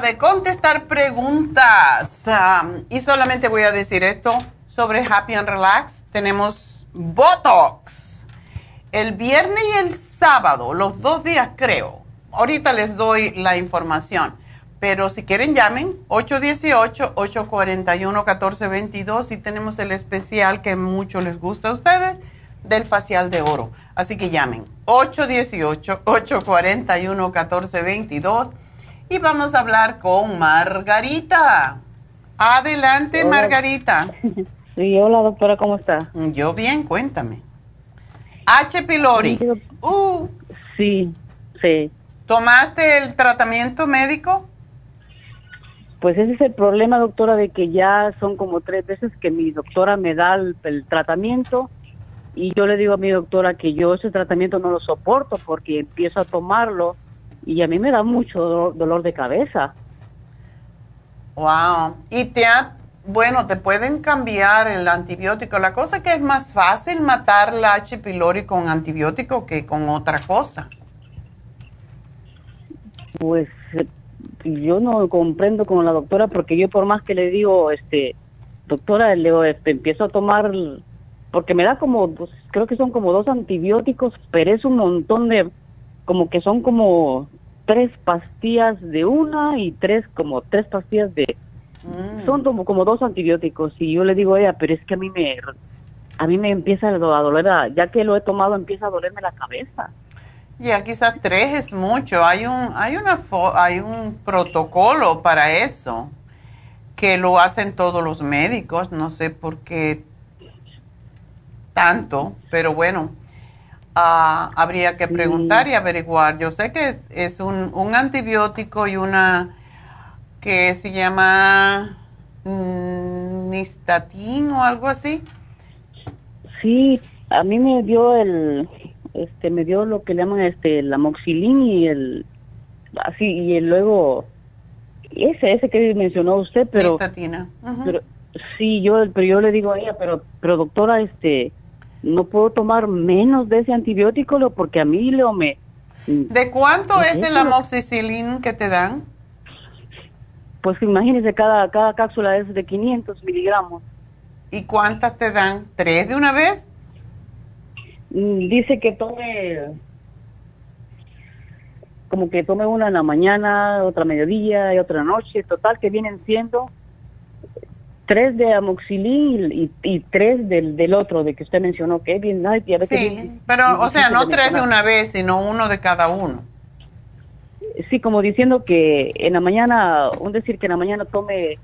De contestar preguntas. Y solamente voy a decir esto sobre Happy and Relax. Tenemos Botox. El viernes y el sábado, los dos días creo. Ahorita les doy la información. Pero si quieren llamen 818-841-1422 y tenemos el especial que mucho les gusta a ustedes del facial de oro. Así que llamen 818-841-1422 y vamos a hablar con Margarita. Adelante, Margarita. Sí, hola doctora, ¿cómo está? Yo bien, cuéntame. H. pylori. Uh. Sí, sí. ¿Tomaste el tratamiento médico? Pues ese es el problema, doctora, de que ya son como tres veces que mi doctora me da el, el tratamiento y yo le digo a mi doctora que yo ese tratamiento no lo soporto porque empiezo a tomarlo y a mí me da mucho dolor, de cabeza. Wow. Y te ha, bueno, te pueden cambiar el antibiótico. La cosa que es más fácil matar la H. pylori con antibiótico que con otra cosa. Pues yo no comprendo con la doctora porque yo por más que le digo, este, doctora, le este, empiezo a tomar porque me da como, pues, creo que son como dos antibióticos, pero es un montón de como que son como tres pastillas de una y tres como tres pastillas de mm. son como como dos antibióticos. Y yo le digo a ella pero es que a mí me a mí me empieza a doler ya que lo he tomado empieza a dolerme la cabeza ya quizás tres es mucho. Hay un hay una hay un protocolo para eso que lo hacen todos los médicos. No sé por qué tanto pero bueno Ah, habría que preguntar y averiguar. Yo sé que es, un, un, antibiótico y una que se llama mm, nistatin o algo así. Sí, a mí me dio el, este, me dio lo que le llaman este, la moxilin y el, así, y el luego, ese, ese que mencionó usted, pero. Nistatina. pero sí, yo, pero yo le digo a ella, pero, pero doctora, este, no puedo tomar menos de ese antibiótico porque a mí lo me... ¿De cuánto es el amoxicilin que te dan? Pues imagínese, cada, cada cápsula es de 500 miligramos. ¿Y cuántas te dan? ¿Tres de una vez? Mm, dice que tome, como que tome una en la mañana, otra mediodía y otra noche, total que vienen siendo tres de amoxilín y, tres del, del otro, de que usted mencionó, que es bien sí, pero, o sea, no tres de una vez, sino uno de cada uno. Sí, como diciendo que en la mañana, un decir que en la mañana tome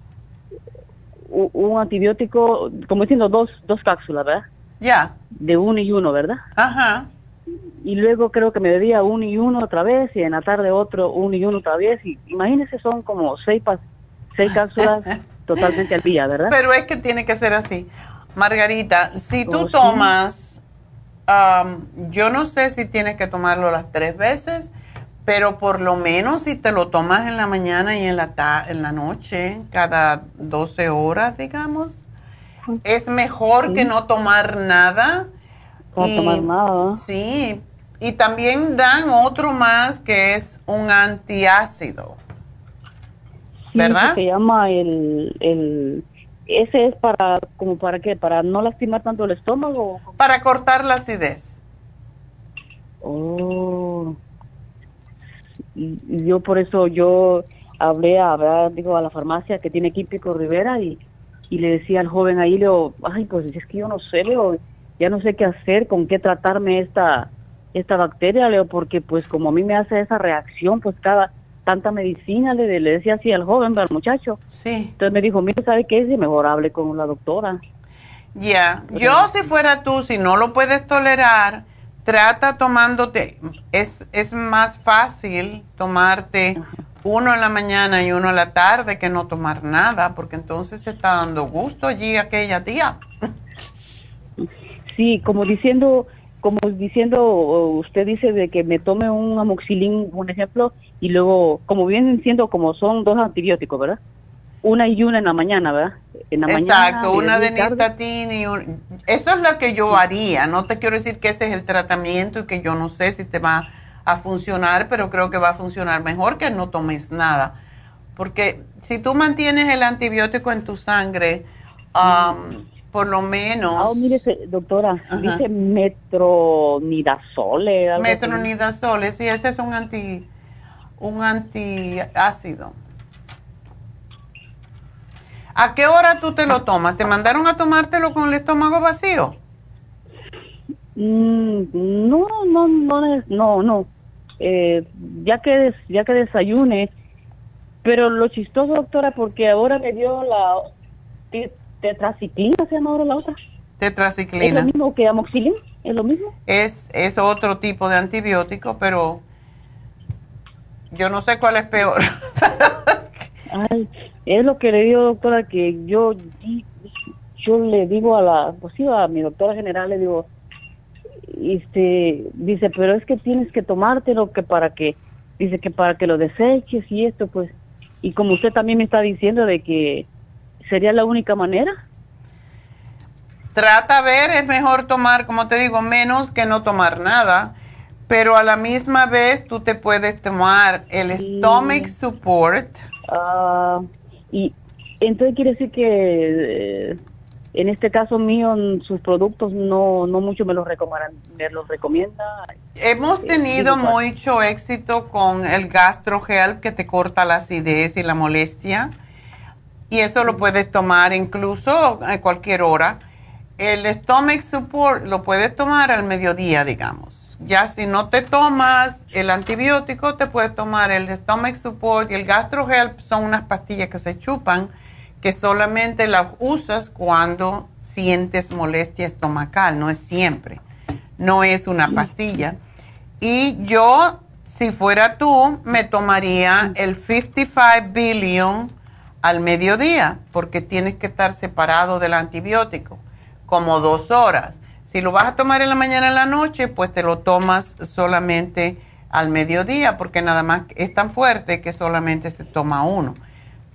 un, antibiótico, como diciendo dos, dos cápsulas, ¿verdad? Ya. De uno y uno, ¿verdad? Ajá. Y luego creo que me debía uno y uno otra vez, y en la tarde otro uno y uno otra vez, y imagínese, son como seis, seis cápsulas totalmente al día, ¿verdad? Pero es que tiene que ser así. Margarita, si tú oh, tomas, yo no sé si tienes que tomarlo las tres veces, pero por lo menos si te lo tomas en la mañana y en la, en la noche, cada 12 horas, digamos, es mejor que no tomar nada. No tomar nada. Sí, y también dan otro más que es un antiácido. ¿Verdad? se llama el, el ese es para, como para qué, para no lastimar tanto el estómago. Para cortar la acidez. Oh. Yo por eso yo hablé a, ¿verdad? digo, a la farmacia que tiene aquí Pico Rivera y, y le decía al joven ahí, le digo, ay, pues es que yo no sé, Leo, ya no sé qué hacer, con qué tratarme esta esta bacteria, Leo, porque pues como a mí me hace esa reacción, pues cada tanta medicina, le, le decía así al joven, al muchacho. Sí. Entonces me dijo, mire, ¿sabe qué? Es mejor hable con la doctora. Ya, yo si fuera tú, si no lo puedes tolerar, trata tomándote, es, es más fácil tomarte uno en la mañana y uno en la tarde que no tomar nada, porque entonces se está dando gusto allí aquella día. Sí, como diciendo, como diciendo, usted dice de que me tome un amoxilín, un ejemplo, y luego, como vienen siendo, como son dos antibióticos, ¿verdad? Una y una en la mañana, ¿verdad? En la Exacto, mañana, una de nistatina y un... Eso es lo que yo haría. No te quiero decir que ese es el tratamiento y que yo no sé si te va a funcionar, pero creo que va a funcionar mejor que no tomes nada. Porque si tú mantienes el antibiótico en tu sangre, um, por lo menos... Ah, mire, se- doctora, Ajá. dice metronidazole. Metronidazole, sí, ese es un anti un antiácido. ¿A qué hora tú te lo tomas? ¿Te mandaron a tomártelo con el estómago vacío? Mm, no, no, no, no, no. Eh, ya que des- ya que desayune, pero lo chistoso, doctora, porque ahora me dio la tetraciclina, se llama ahora la otra. Es lo Tetraciclina. mismo que amoxicilina, es lo mismo. Es, es otro tipo de antibiótico, pero yo no sé cuál es peor. Ay, es lo que le digo, doctora, que yo yo le digo a la, pues sí, a mi doctora general le digo, este, dice, pero es que tienes que tomártelo que para que, dice que para que lo deseches y esto, pues, y como usted también me está diciendo de que sería la única manera. Trata a ver, es mejor tomar, como te digo, menos que no tomar nada, pero a la misma vez tú te puedes tomar el stomach support. Ah, y entonces quiere decir que eh, en este caso mío sus productos no no mucho me los recomiendan, me los recomienda. Hemos tenido mucho éxito con el gastrogel que te corta la acidez y la molestia. Y eso lo puedes tomar incluso a cualquier hora. El stomach support lo puedes tomar al mediodía, digamos. Ya si no te tomas el antibiótico, te puedes tomar el stomach support y el gastrogel. Son unas pastillas que se chupan que solamente las usas cuando sientes molestia estomacal, no es siempre. No es una pastilla. Y yo, si fuera tú, me tomaría el 55 billion al mediodía, porque tienes que estar separado del antibiótico, como dos horas. Si lo vas a tomar en la mañana en la noche, pues te lo tomas solamente al mediodía, porque nada más es tan fuerte que solamente se toma uno.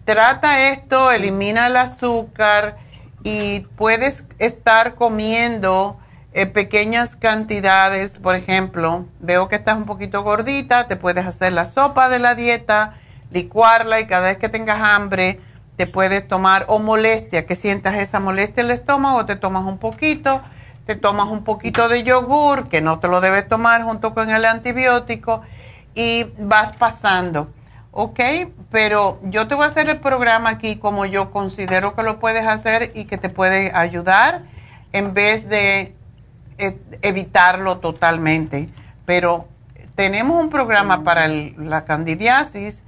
Trata esto, elimina el azúcar y puedes estar comiendo eh, pequeñas cantidades. Por ejemplo, veo que estás un poquito gordita, te puedes hacer la sopa de la dieta, licuarla y cada vez que tengas hambre te puedes tomar o molestia, que sientas esa molestia en el estómago, te tomas un poquito, te tomas un poquito de yogur, que no te lo debes tomar junto con el antibiótico y vas pasando. ¿ok? Pero yo te voy a hacer el programa aquí como yo considero que lo puedes hacer y que te puede ayudar en vez de eh, evitarlo totalmente. Pero tenemos un programa para la candidiasis.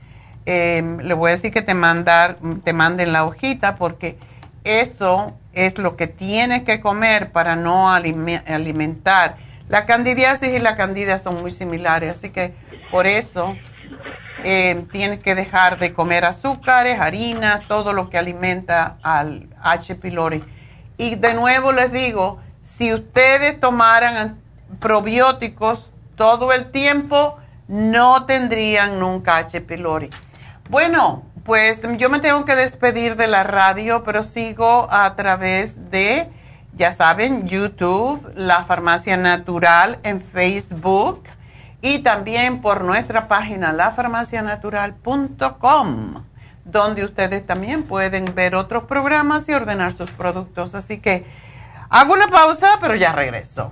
Eh, le voy a decir que te, mandar, te manden la hojita porque eso es lo que tienes que comer para no alime- alimentar. La candidiasis y la candida son muy similares, así que por eso eh, tienes que dejar de comer azúcares, harinas, todo lo que alimenta al H. pylori. Y de nuevo les digo, si ustedes tomaran an- probióticos todo el tiempo, no tendrían nunca H. pylori. Bueno, pues yo me tengo que despedir de la radio, pero sigo a través de, ya saben, YouTube, La Farmacia Natural en Facebook y también por nuestra página lafarmacianatural.com. donde ustedes también pueden ver otros programas y ordenar sus productos. Así que hago una pausa, pero ya regreso.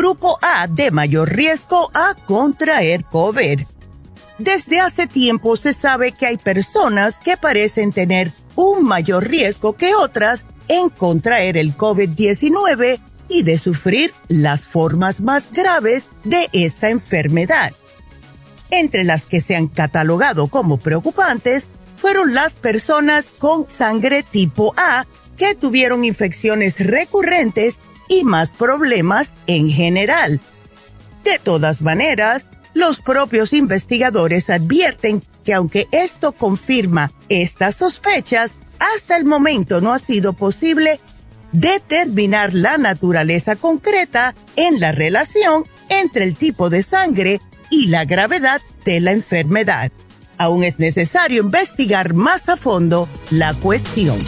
Grupo A de mayor riesgo a contraer COVID. Desde hace tiempo se sabe que hay personas que parecen tener un mayor riesgo que otras en contraer el COVID-19 y de sufrir las formas más graves de esta enfermedad. Entre las que se han catalogado como preocupantes fueron las personas con sangre tipo A que tuvieron infecciones recurrentes y más problemas en general. De todas maneras, los propios investigadores advierten que aunque esto confirma estas sospechas, hasta el momento no ha sido posible determinar la naturaleza concreta en la relación entre el tipo de sangre y la gravedad de la enfermedad. Aún es necesario investigar más a fondo la cuestión.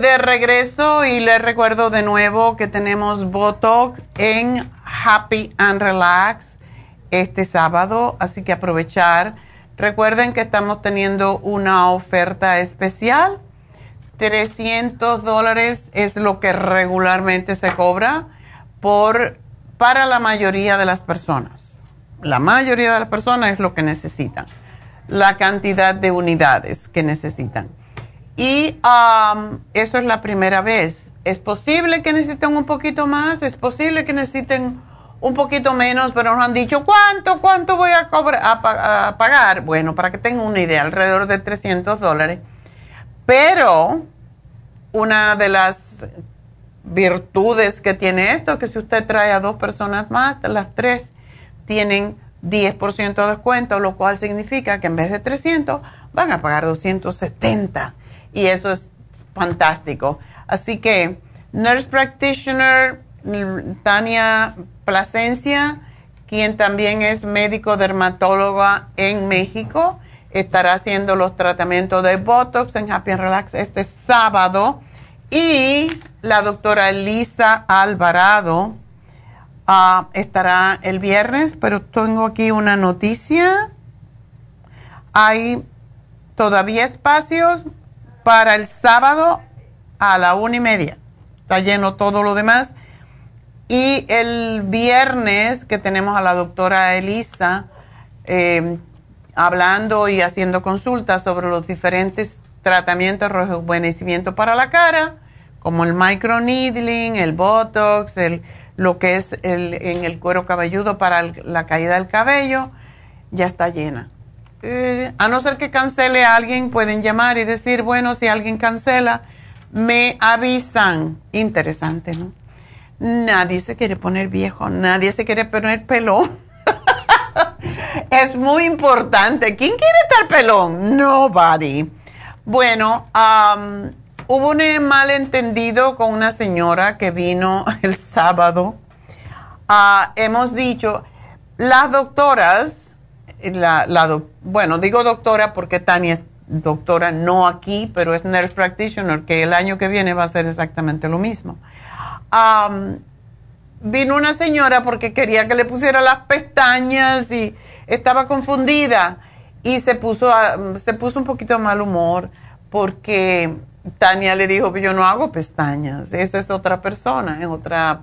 De, regreso y les recuerdo de nuevo que tenemos Botox en Happy and Relax este sábado, así que aprovechar. Recuerden que estamos teniendo una oferta especial. 300 dólares es lo que regularmente se cobra por, para la mayoría de las personas. La mayoría de las personas es lo que necesitan, la cantidad de unidades que necesitan. Y um, eso es la primera vez. Es posible que necesiten un poquito más, es posible que necesiten un poquito menos, pero nos han dicho cuánto, cuánto voy a, cobrar, a, pagar. Bueno, para que tengan una idea, alrededor de 300 dólares. Pero una de las virtudes que tiene esto es que si usted trae a dos personas más, las tres tienen 10% de descuento, lo cual significa que en vez de 300 van a pagar 270. Y eso es fantástico. Así que, Nurse Practitioner, Tania Plasencia, quien también es médico dermatóloga en México, estará haciendo los tratamientos de Botox en Happy and Relax este sábado. Y la doctora Elisa Alvarado ah, estará el viernes, pero tengo aquí una noticia. Hay todavía espacios para el sábado a la una y media. Está lleno todo lo demás. Y el viernes que tenemos a la doctora Elisa eh, hablando y haciendo consultas sobre los diferentes tratamientos de rejuvenecimiento para la cara, como el microneedling, el botox, el, lo que es el, en el cuero cabelludo para la caída del cabello, ya está llena. Eh, a no ser que cancele a alguien, pueden llamar y decir, bueno, si alguien cancela, me avisan. Interesante, ¿no? Nadie se quiere poner viejo, nadie se quiere poner pelón. es muy importante. ¿Quién quiere estar pelón? Nobody. Bueno, hubo un malentendido con una señora que vino el sábado. Ah, hemos dicho, las doctoras, la, bueno, digo doctora porque Tania es doctora no aquí, pero es nurse practitioner, que el año que viene va a ser exactamente lo mismo vino una señora porque quería que le pusiera las pestañas y estaba confundida y se puso, se puso un poquito mal humor porque Tania le dijo yo no hago pestañas, esa es otra persona, es otra,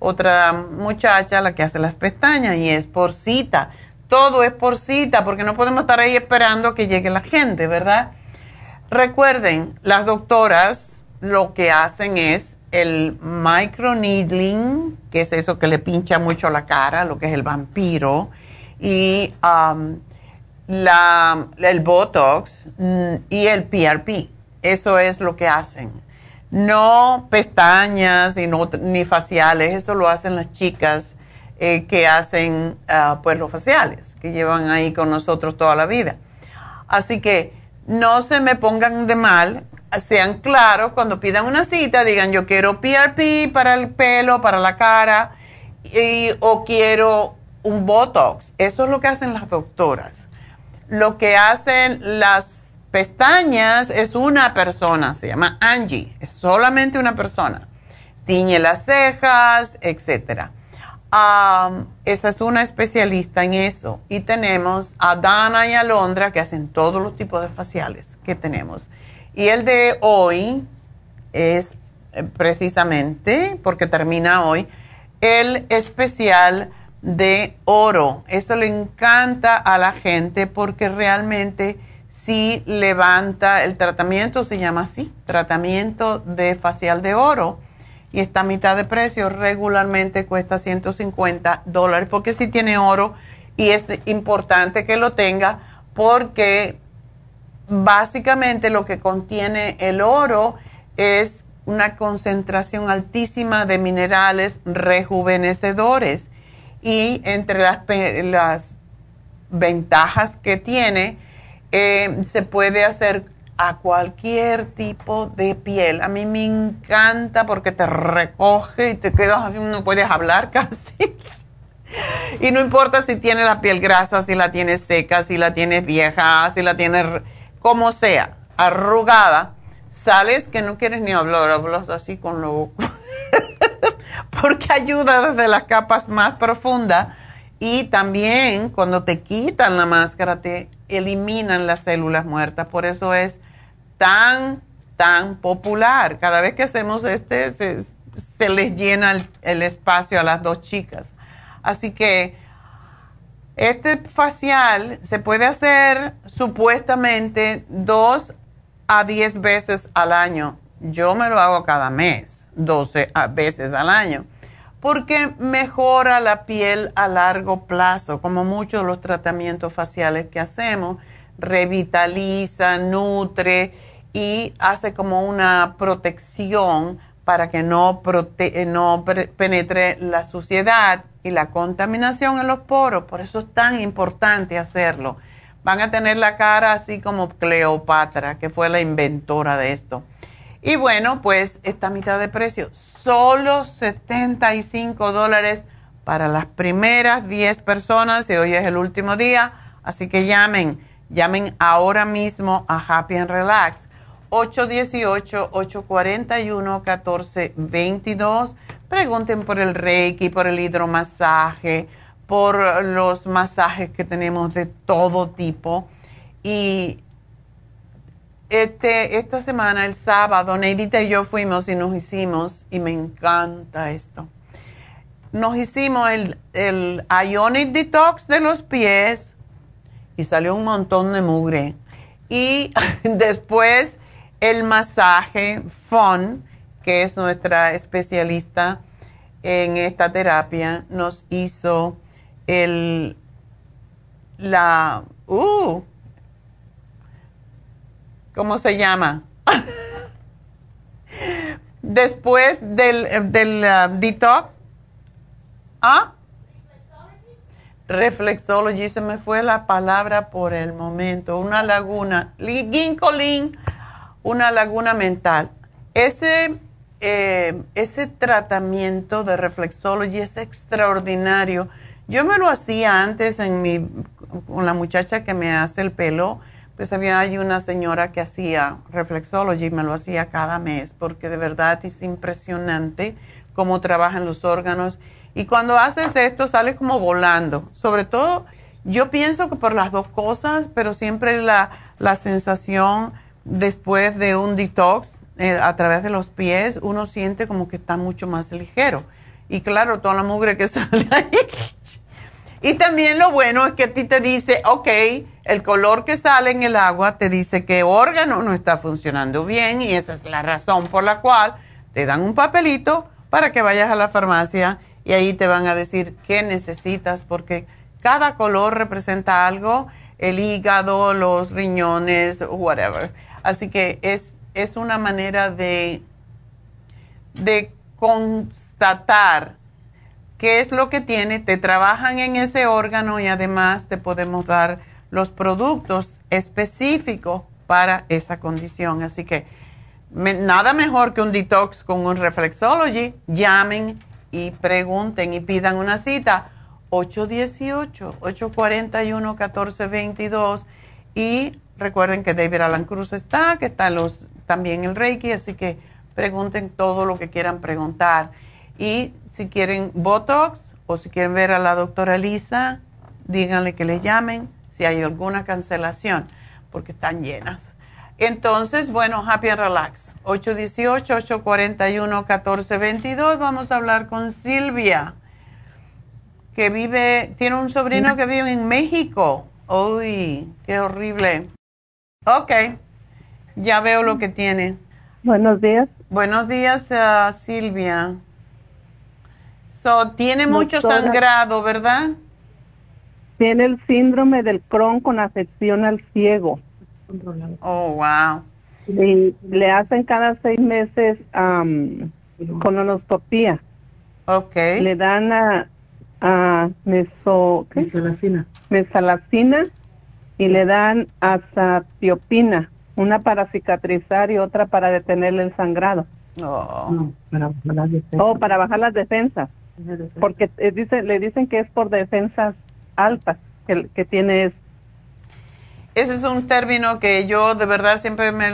otra muchacha la que hace las pestañas y es por cita. Todo es por cita porque no podemos estar ahí esperando que llegue la gente, ¿verdad? Recuerden, las doctoras lo que hacen es el microneedling, que es eso que le pincha mucho la cara, lo que es el vampiro, y um, la, el Botox mm, y el PRP. Eso es lo que hacen. No pestañas y ni faciales, eso lo hacen las chicas eh, que hacen uh, los faciales, que llevan ahí con nosotros toda la vida. Así que no se me pongan de mal sean claros cuando pidan una cita, digan yo quiero PRP para el pelo, para la cara, y, o quiero un Botox. Eso es lo que hacen las doctoras. Lo que hacen las pestañas es una persona, se llama Angie, es solamente una persona. Tiñe las cejas, etc. esa es una especialista en eso. Y tenemos a Dana y Alondra que hacen todos los tipos de faciales que tenemos. Y el de hoy es eh, precisamente, porque termina hoy, el especial de oro. Eso le encanta a la gente porque realmente sí levanta el tratamiento, se llama así, tratamiento de facial de oro. Y está a mitad de precio, regularmente cuesta 150 dólares, porque sí tiene oro y es importante que lo tenga porque básicamente lo que contiene el oro es una concentración altísima de minerales rejuvenecedores. Y entre las, ventajas que tiene eh, se puede hacer a cualquier tipo de piel. A mí me encanta porque te recoge y te quedas, no puedes hablar casi. y no importa si tiene la piel grasa, si la tienes seca, si la tienes vieja, si la tienes como sea, arrugada, sales que no quieres ni hablar, hablas así con lo... porque ayuda desde las capas más profundas y también cuando te quitan la máscara te eliminan las células muertas, por eso es tan, tan popular. Cada vez que hacemos este se, les llena el espacio a las dos chicas. Así que este facial se puede hacer supuestamente dos a 10 veces al año. Yo me lo hago cada mes, 12 veces al año, porque mejora la piel a largo plazo, como muchos de los tratamientos faciales que hacemos, revitaliza, nutre y hace como una protección para que no, no penetre la suciedad y la contaminación en los poros. Por eso es tan importante hacerlo van a tener la cara así como Cleopatra, que fue la inventora de esto. Y bueno, pues esta mitad de precio, solo 75 dólares para las primeras 10 personas y hoy es el último día, así que llamen, llamen ahora mismo a Happy and Relax. 818-841-1422. Pregunten por el Reiki, por el hidromasaje, por los masajes que tenemos de todo tipo. Y este, esta semana, el sábado, Neidita y yo fuimos y nos hicimos, y me encanta esto, nos hicimos el, el Ionic Detox de los pies y salió un montón de mugre. Y después el masaje Fun, que es nuestra especialista en esta terapia, nos hizo el, la, uh, ¿cómo se llama? Después del, del uh, detox, ¿ah? Reflexology, se me fue la palabra por el momento, una laguna, ginkolin, una laguna mental. Ese, eh, ese tratamiento de reflexology es extraordinario yo me lo hacía antes en mi, con la muchacha que me hace el pelo, pues había ahí una señora que hacía reflexology y me lo hacía cada mes porque de verdad es impresionante cómo trabajan los órganos. Y cuando haces esto sale como volando. Sobre todo, yo pienso que por las dos cosas, pero siempre la, la sensación después de un detox eh, a través de los pies, uno siente como que está mucho más ligero. Y claro, toda la mugre que sale ahí y también lo bueno es que a ti te dice, ok, el color que sale en el agua te dice qué órgano no está funcionando bien y esa es la razón por la cual te dan un papelito para que vayas a la farmacia y ahí te van a decir qué necesitas porque cada color representa algo, el hígado, los riñones, whatever. Así que es, es una manera de, de constatar qué es lo que tiene, te trabajan en ese órgano y además te podemos dar los productos específicos para esa condición. Así que nada mejor que un detox con un reflexology. Llamen y pregunten y pidan una cita. 818-841-1422. Y recuerden que David Alan Cruz está, que está los, también el Reiki, así que pregunten todo lo que quieran preguntar. Y si quieren Botox o si quieren ver a la doctora Lisa, díganle que le llamen si hay alguna cancelación, porque están llenas. Entonces, bueno, Happy and Relax. 818-841-1422. Vamos a hablar con Silvia, que vive, tiene un sobrino que vive en México. Uy, qué horrible. Ok, ya veo lo que tiene. Buenos días. Buenos días, uh, Silvia tiene mucho sangrado, ¿verdad? Tiene el síndrome del Crohn con afección al ciego. Oh, wow. Y le hacen cada seis meses colonoscopía. Ok. Le dan a, a meso, Mesalacina. Mesalacina y le dan azatiopina, una para cicatrizar y otra para detener el sangrado. Oh. para Oh, para bajar las defensas. Porque eh, dice, le dicen que es por defensas altas que, que tiene Ese es un término que yo de verdad siempre me,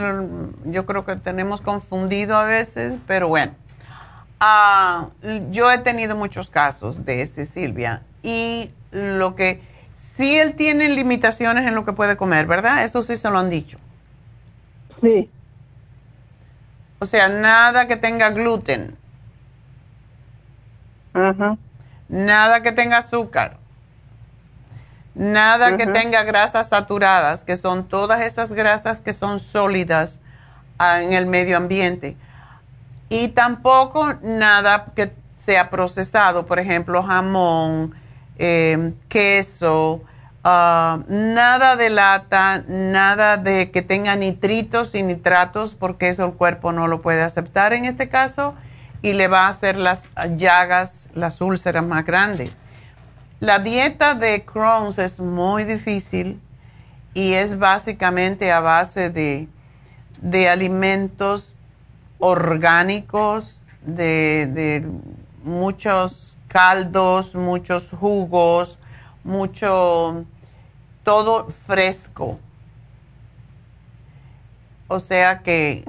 yo creo que tenemos confundido a veces, pero bueno. Ah, yo he tenido muchos casos de este, Silvia, y lo que sí él tiene limitaciones en lo que puede comer, ¿verdad? Eso sí se lo han dicho. Sí. O sea, nada que tenga gluten. Nada que tenga azúcar. Nada que tenga grasas saturadas, que son todas esas grasas que son sólidas ah, en el medio ambiente. Y tampoco nada que sea procesado, por ejemplo, jamón, eh, queso, ah, nada de lata, nada de que tenga nitritos y nitratos, porque eso el cuerpo no lo puede aceptar en este caso y le va a hacer las llagas, las úlceras más grandes. La dieta de Crohn's es muy difícil y es básicamente a base de, de alimentos orgánicos, de, de muchos caldos, muchos jugos, mucho, todo fresco. O sea que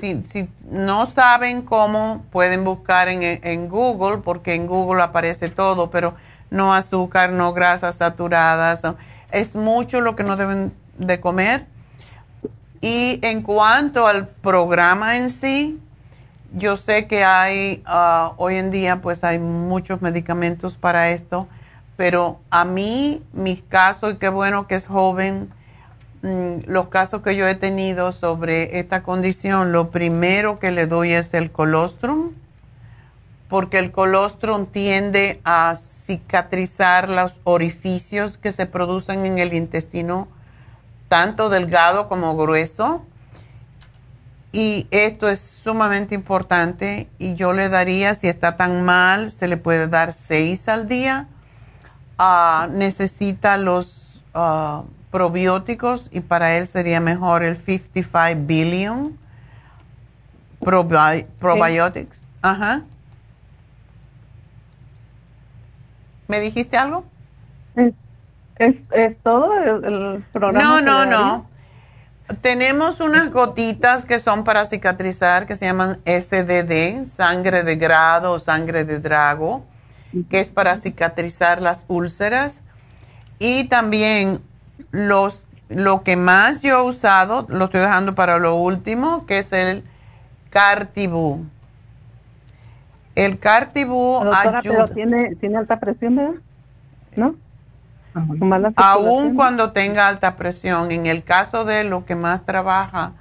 si, no saben cómo, pueden buscar en, en, Google, porque en Google aparece todo, pero no azúcar, no grasas saturadas. Es mucho lo que no deben de comer. Y en cuanto al programa en sí, yo sé que hay, ah, hoy en día, pues hay muchos medicamentos para esto, pero a mí, mi caso, y qué bueno que es joven, mm, los casos que yo he tenido sobre esta condición, lo primero que le doy es el colostrum, porque el colostrum tiende a cicatrizar los orificios que se producen en el intestino, tanto delgado como grueso y esto es sumamente importante y yo le daría, si está tan mal, se le puede dar seis al día. Ah, necesita los ah, probióticos y para él sería mejor el 55 billion probiotics. Ajá. ¿Me dijiste algo? ¿Es, es, todo el, programa? No, no, no. Tenemos unas gotitas que son para cicatrizar, que se llaman SDD, sangre de grado o sangre de drago, que es para cicatrizar las úlceras. Y también los, lo que más yo he usado, lo estoy dejando para lo último, que es el Cartibú. El Cartibú ayuda. Pero tiene, tiene alta presión, ¿verdad? ¿No? Aún cuando tenga alta presión, en el caso de lo que más trabaja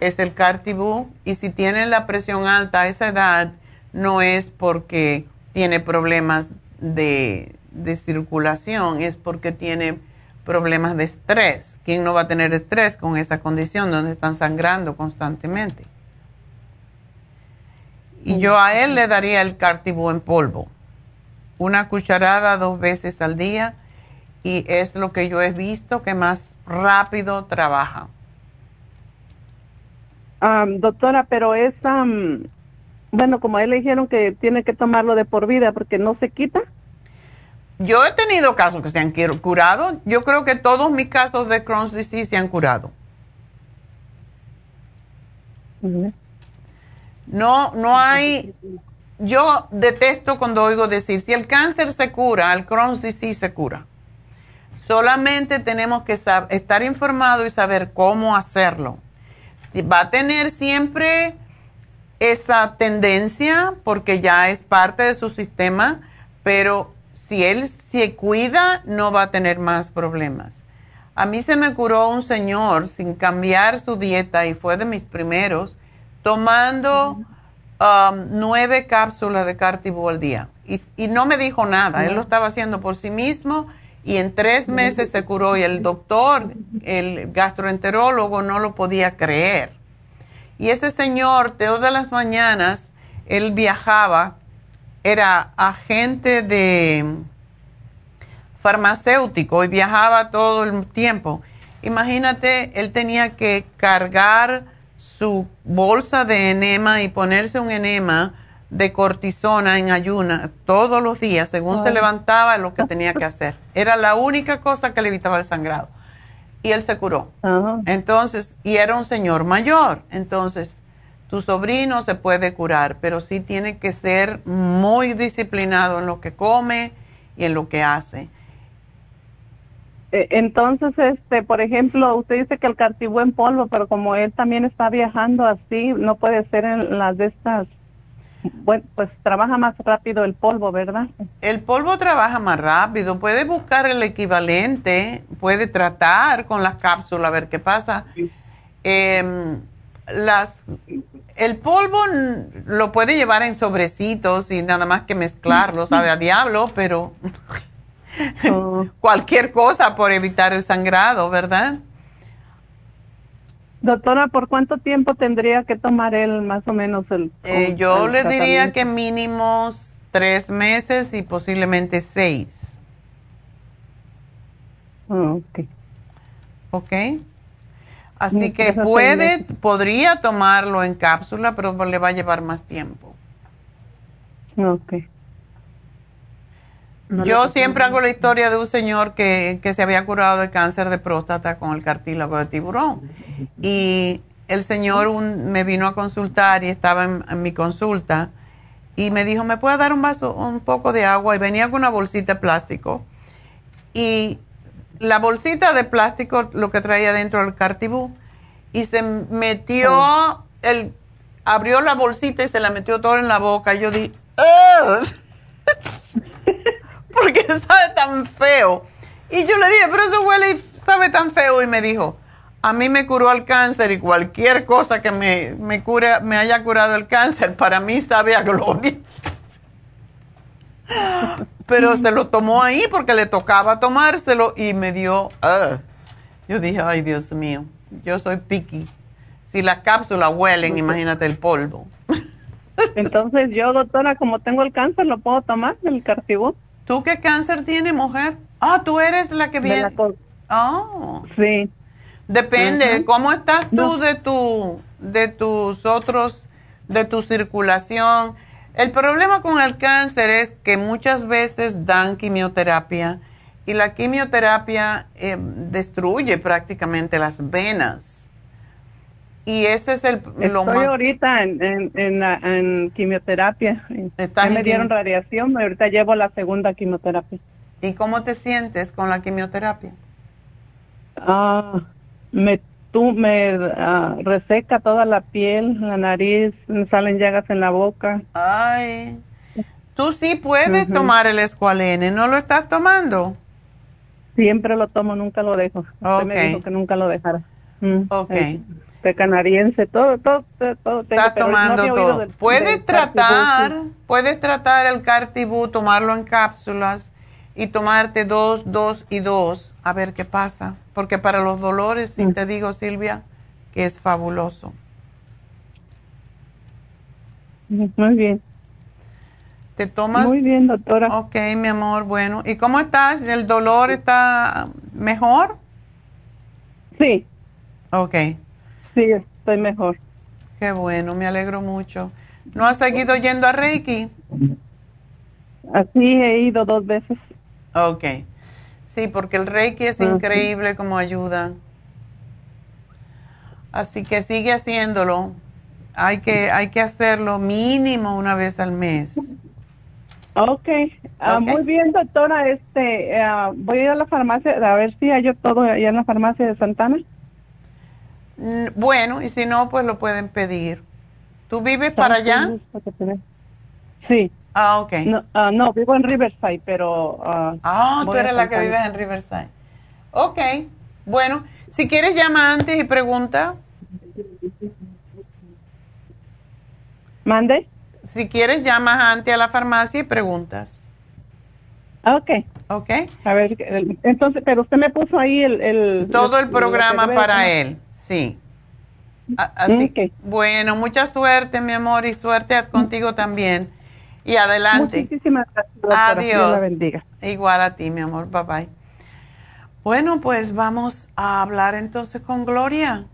es el cartibú y si tiene la presión alta a esa edad no es porque tiene problemas de, de circulación, es porque tiene problemas de estrés. ¿Quién no va a tener estrés con esa condición donde están sangrando constantemente? Y yo a él le daría el cartibú en polvo, una cucharada dos veces al día y es lo que yo he visto que más rápido trabaja. doctora, pero es, bueno, como a él le dijeron que tiene que tomarlo de por vida porque no se quita. Yo he tenido casos que se han curado. Yo creo que todos mis casos de Crohn's disease se han curado. No, no hay. Yo detesto cuando oigo decir si el cáncer se cura, el Crohn's disease se cura. Solamente tenemos que estar informados y saber cómo hacerlo. Va a tener siempre esa tendencia porque ya es parte de su sistema, pero si él se cuida no va a tener más problemas. A mí se me curó un señor sin cambiar su dieta y fue de mis primeros, tomando um, nueve cápsulas de Cartibú al día. Y, y, no me dijo nada, él lo estaba haciendo por sí mismo y en tres meses se curó y el doctor, el gastroenterólogo, no lo podía creer. Y ese señor, todas las mañanas, él viajaba, era agente de farmacéutico y viajaba todo el tiempo. Imagínate, él tenía que cargar su bolsa de enema y ponerse un enema de cortisona en ayuna todos los días, según se levantaba, lo que tenía que hacer. Era la única cosa que le evitaba el sangrado. Y él se curó. Entonces, y era un señor mayor. Entonces, tu sobrino se puede curar, pero sí tiene que ser muy disciplinado en lo que come y en lo que hace. E, entonces, este, por ejemplo, usted dice que el cartibú en polvo, pero como él también está viajando así, no puede ser en las de estas bueno, pues trabaja más rápido el polvo, ¿verdad? El polvo trabaja más rápido. Puede buscar el equivalente, puede tratar con las cápsulas a ver qué pasa. Em, las el polvo lo puede llevar en sobrecitos y nada más que mezclarlo, sabe a diablo, pero cualquier cosa por evitar el sangrado, ¿verdad? Doctora, ¿por cuánto tiempo tendría que tomar él más o menos el Eh, yo el le diría que mínimo tres meses y posiblemente seis, ok. ¿ok? Así que puede, podría tomarlo en cápsula, pero le va a llevar más tiempo. Ok. No Yo siempre hago la historia de un señor que, que se había curado de cáncer de próstata con el cartílago de tiburón. Y el señor un- me vino a consultar y estaba en, en mi consulta y me dijo, ¿me puede dar un vaso, un poco de agua? Y venía con una bolsita de plástico. Y la bolsita de plástico lo que traía dentro del cartibú y se metió, el, abrió la bolsita y se la metió todo en la boca. Y yo dije, "Ugh". porque sabe tan feo. Y yo le dije, pero eso huele y sabe tan feo. Y me dijo, a mí me curó el cáncer y cualquier cosa que me, me, cure, me haya curado el cáncer, para mí sabe a gloria. pero se lo tomó ahí porque le tocaba tomárselo y me dio... "Ugh". Yo dije, ay Dios mío, yo soy picky. Si las cápsulas huelen, imagínate el polvo. Entonces yo, doctora, como tengo el cáncer, ¿lo puedo tomar, el cartibú? ¿Tú qué cáncer tienes, mujer? Ah, tú eres la que viene. la Oh. Sí. Depende. ¿cómo estás tú de tu de tus otros de tu circulación? El problema con el cáncer es que muchas veces dan quimioterapia y la quimioterapia eh, destruye prácticamente las venas. Y ese es el lo Estoy más ahorita en, en, en, la- en quimioterapia. Estás me dieron radiación, y ahorita llevo la segunda quimioterapia. ¿Y cómo te sientes con la quimioterapia? Ah, me tú me ah, reseca toda la piel, la nariz, me salen llagas en la boca. Ay. Tú sí puedes tomar el escualene, ¿no lo estás tomando? Siempre lo tomo, nunca lo dejo. Usted me dijo que nunca lo dejara. Mm, Ok. Té canadiense, todo, todo, todo, tengo, no tomando todo. del- puedes del Cartibú, tratar, sí. puedes tratar el Cartibú, tomarlo en cápsulas y tomarte dos, dos y dos, a ver qué pasa. Porque para los dolores, sí Mm. te digo, Silvia, que es fabuloso. Muy bien. ¿Te tomas? Muy bien, doctora. Ok, mi amor, bueno. ¿Y cómo estás? ¿El dolor está mejor? Sí, Ok, sí, estoy mejor. qué bueno, me alegro mucho. ¿No has seguido yendo a Reiki? Así he ido dos veces. Ok. Sí, porque el Reiki es Ujú. increíble como ayuda. Así que sigue haciéndolo. Hay que, hay que hacerlo mínimo una vez al mes. Ok, ah, Ok. muy bien, doctora. Este, ah, voy a ir a la farmacia a ver si hay yo todo allá en la farmacia de Santana. Bueno, y si no, pues lo pueden pedir. ¿Tú vives para allá? Sí. Ah, ok. No, ah, no, vivo en Riverside, pero... ah, Ah, tú eres la que vives en Riverside. Ok. Bueno, si quieres llama antes y pregunta. ¿Mande? Si quieres llamas antes a la farmacia y preguntas. Ah, Ok. Ok. A ver, entonces, pero usted me puso ahí el... el Todo el programa para él, sí. Así, Ok. Bueno, mucha suerte, mi amor, y suerte a- contigo también. Y adelante. Muchísimas gracias, doctora. Dios Adiós. la bendiga. Igual a ti, mi amor. Bye bye. Bueno, pues vamos a hablar entonces con Gloria.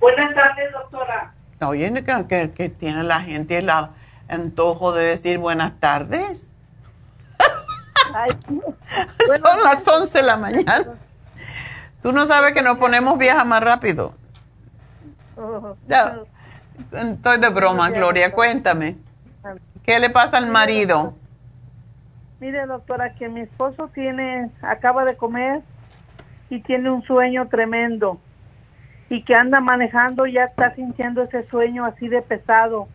Buenas tardes, doctora. Oye, que, que, que tiene la gente el antojo de decir buenas tardes. Son las 11 de la mañana. Tú no sabes que nos ponemos viejas más rápido. Ya. Estoy de broma, Gloria. Cuéntame. ¿Qué le pasa al marido? Mire, doctora, que mi esposo tiene, acaba de comer y tiene un sueño tremendo y que anda manejando ya está sintiendo ese sueño así de pesado,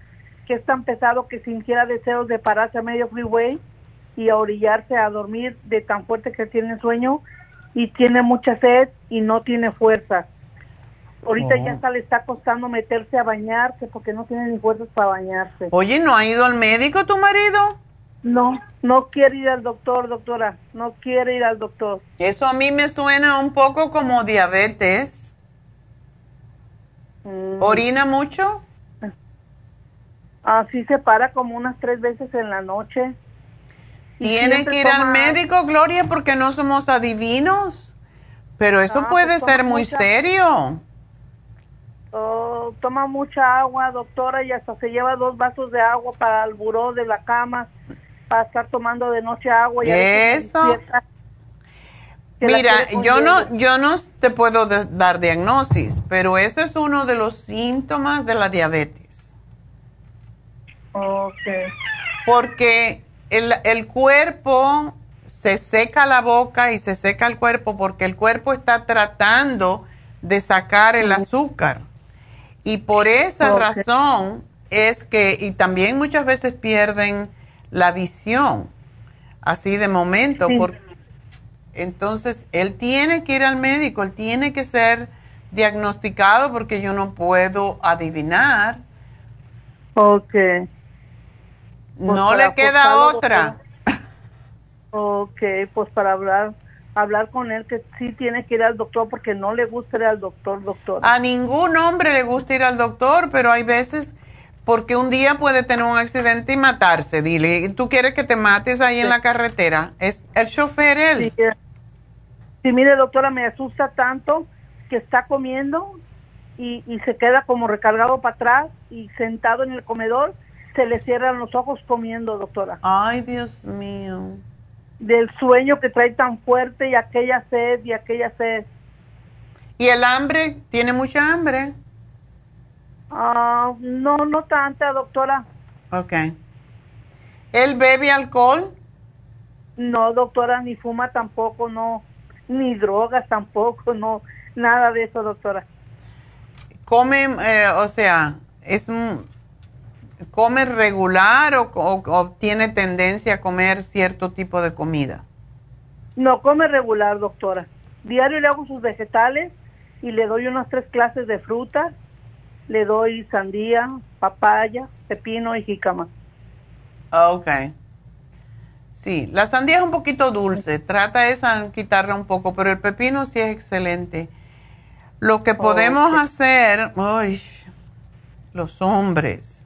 que es tan pesado que sintiera deseos de pararse a medio freeway y a orillarse a dormir de tan fuerte que tiene el sueño y tiene mucha sed y no tiene fuerza. Ahorita Oh. ya hasta le está costando meterse a bañarse porque no tiene ni fuerzas para bañarse. Oye, ¿no ha ido al médico tu marido? No, no quiere ir al doctor, doctora. No quiere ir al doctor. Eso a mí me suena un poco como diabetes. Mm. ¿Orina mucho? Así se para como unas tres veces en la noche. Y Tiene siempre que ir al médico, Gloria, porque no somos adivinos. Pero eso Ah, puede pues ser muy mucha- serio. Oh, toma mucha agua, doctora, y hasta se lleva dos vasos de agua para el buró de la cama, para estar tomando de noche agua. Y Eso. Mira, yo no, yo no te puedo dar diagnosis, pero eso es uno de los síntomas de la diabetes. Okay. Porque el, el cuerpo se seca la boca y se seca el cuerpo porque el cuerpo está tratando de sacar el azúcar. Y por esa Ok. razón es que, y también muchas veces pierden la visión, así de momento. Sí. por- entonces, él tiene que ir al médico, él tiene que ser diagnosticado porque yo no puedo adivinar. Okay. Pues no le queda otra. Ok, pues para hablar hablar con él que sí tiene que ir al doctor porque no le gusta ir al doctor, doctor. A ningún hombre le gusta ir al doctor, pero hay veces porque un día puede tener un accidente y matarse. Dile, ¿tú quieres que te mates ahí en la carretera? Es el chofer él. Sí, eh, sí, mire, doctora, me asusta tanto que está comiendo y, y se queda como recargado para atrás y sentado en el comedor, se le cierran los ojos comiendo, doctora. Ay, Dios mío. Del sueño que trae tan fuerte y aquella sed y aquella sed. ¿Y el hambre? ¿Tiene mucha hambre? Ah, no, no tanta, doctora. Ok. ¿Él bebe alcohol? No, doctora, ni fuma tampoco, no. Ni drogas tampoco, no. Nada de eso, doctora. ¿Come, eh, o sea, es un- come regular o, o- o tiene tendencia a comer cierto tipo de comida? No, come regular, doctora. Diario le hago sus vegetales y le doy unas tres clases de frutas. Le doy sandía, papaya, pepino y jícama. Ok. Sí, la sandía es un poquito dulce. Trata esa de quitarla un poco, pero el pepino sí es excelente. Lo que podemos hacer, uy, los hombres.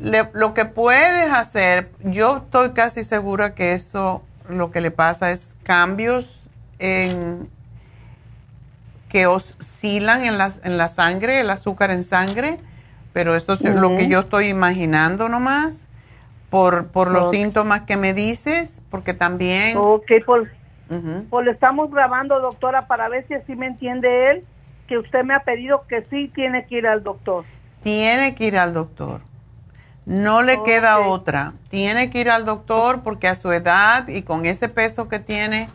Le- lo que puedes hacer, yo estoy casi segura que eso lo que le pasa es cambios en que oscilan en la, en la sangre, el azúcar en sangre, pero eso es lo que yo estoy imaginando nomás por, por los síntomas que me dices, porque también... Ok, Ujú. pues le estamos grabando, doctora, para ver si así me entiende él, que usted me ha pedido que sí tiene que ir al doctor. Tiene que ir al doctor. No le queda otra. Tiene que ir al doctor porque a su edad y con ese peso que tiene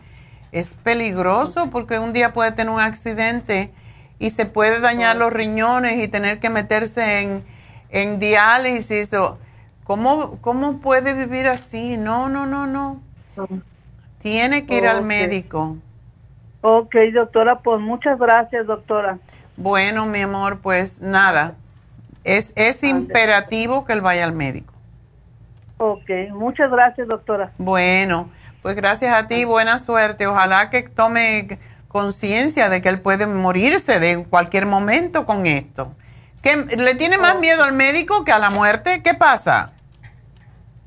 es peligroso porque un día puede tener un accidente y se puede dañar los riñones y tener que meterse en, en diálisis. O, ¿cómo, ¿Cómo puede vivir así? No, no, no, no. Tiene que ir al médico. Ok, doctora, pues muchas gracias, doctora. Bueno, mi amor, pues nada. Es, es imperativo que él vaya al médico. Ok, muchas gracias, doctora. Bueno, pues gracias a ti, buena suerte. Ojalá que tome conciencia de que él puede morirse de cualquier momento con esto. ¿Qué, ¿Le tiene más miedo al médico que a la muerte? ¿Qué pasa?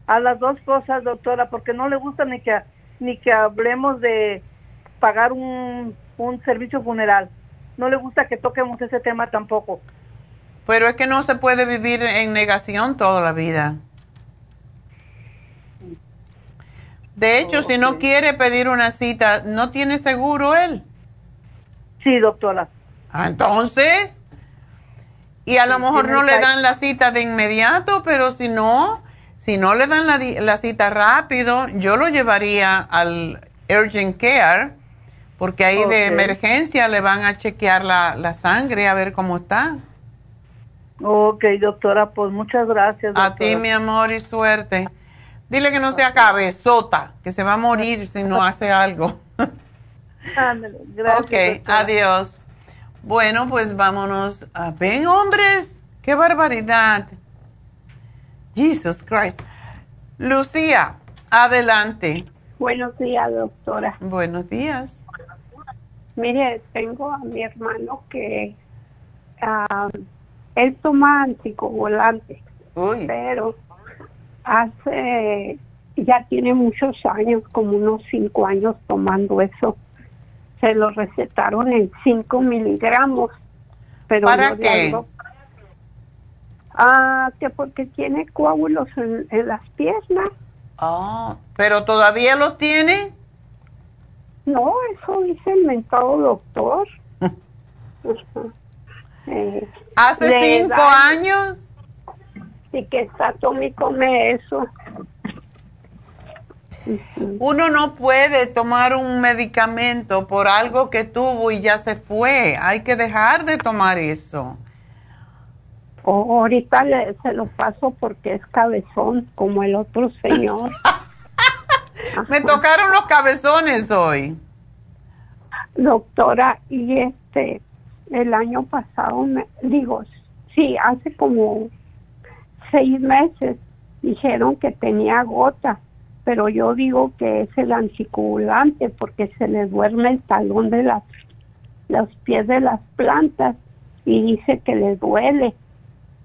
A las dos cosas, doctora, porque no le gusta ni que ni que hablemos de pagar un, un servicio funeral. No le gusta que toquemos ese tema tampoco. Pero es que no se puede vivir en negación toda la vida. De hecho, si no quiere pedir una cita, ¿no tiene seguro él? Sí, doctora. Ah, entonces, y a lo mejor no le dan la cita de inmediato, pero si no, si no le dan la, la cita rápido, yo lo llevaría al urgent care, porque ahí de emergencia le van a chequear la, la sangre a ver cómo está. Ok, doctora, pues muchas gracias. A ti, mi amor, y suerte. Dile que no sea cabezota, que se va a morir si no hace algo. gracias. Ok, adiós. Bueno, pues vámonos. A... Ven, hombres, qué barbaridad. Jesus Christ. Lucía, adelante. Buenos días, doctora. Buenos días. Mire, tengo a mi hermano que ah, él toma anticoagulante, pero hace, ya tiene muchos años, como unos cinco años tomando eso. Se lo recetaron en cinco miligramos, pero ¿Para no qué? Ah, que porque tiene coágulos en, en las piernas. Oh, pero todavía lo tiene. No, eso dice el mentado doctor. Eh, Hace cinco años. Y que está y come eso. Uno no puede tomar un medicamento por algo que tuvo y ya se fue. Hay que dejar de tomar eso. O ahorita le- se lo paso porque es cabezón, como el otro señor. Me tocaron los cabezones hoy. Doctora, y este, el año pasado, me, digo, sí, hace como seis meses dijeron que tenía gota, pero yo digo que es el anticoagulante porque se le duerme el talón de las, los pies de las plantas y dice que le duele.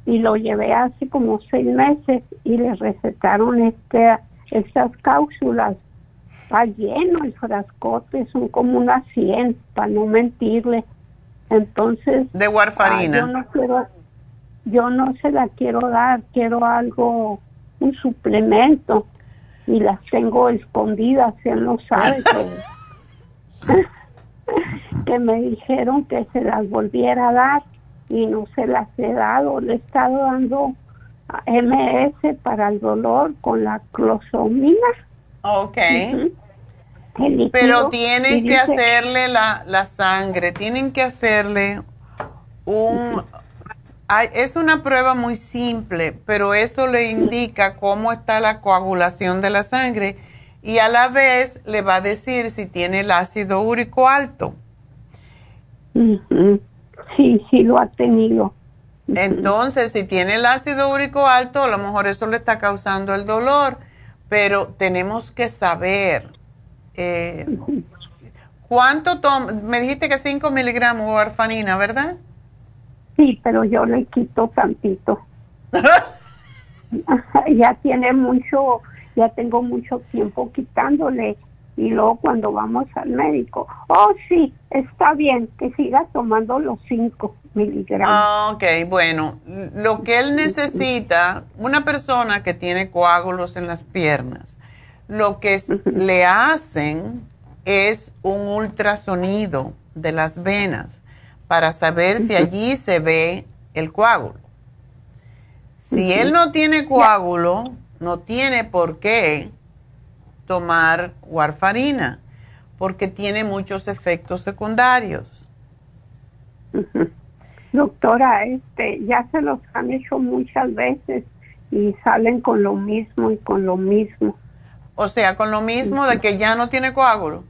Y lo llevé hace como seis meses y le recetaron este, estas cápsulas está lleno el frascote, son como unas 100, para no mentirle. Entonces... De warfarina. ah, yo no quiero, yo no se la quiero dar, quiero algo, un suplemento. Y las tengo escondidas, él no sabe que, que me dijeron que se las volviera a dar y no se las he dado. Le he estado dando MS para el dolor con la clozomina. Ok. El líquido, Pero tienen que dice- hacerle la, la sangre, tienen que hacerle un... hay- es una prueba muy simple, pero eso le indica cómo está la coagulación de la sangre y a la vez le va a decir si tiene el ácido úrico alto. Sí, sí lo ha tenido. Entonces, si tiene el ácido úrico alto, a lo mejor eso le está causando el dolor, pero tenemos que saber eh, cuánto toma. Me dijiste que 5 miligramos de warfarina, ¿verdad? Sí, pero yo le quito tantito. ya tiene mucho, ya tengo mucho tiempo quitándole y luego cuando vamos al médico, oh sí, está bien que siga tomando los 5 miligramos. Ah, ok, bueno, lo que él necesita, una persona que tiene coágulos en las piernas, lo que le hacen es un ultrasonido de las venas para saber si allí se ve el coágulo. Si él no tiene coágulo, no tiene por qué tomar warfarina, porque tiene muchos efectos secundarios. Doctora, este, ya se los han hecho muchas veces y salen con lo mismo y con lo mismo. O sea, con lo mismo de que ya no tiene coágulo.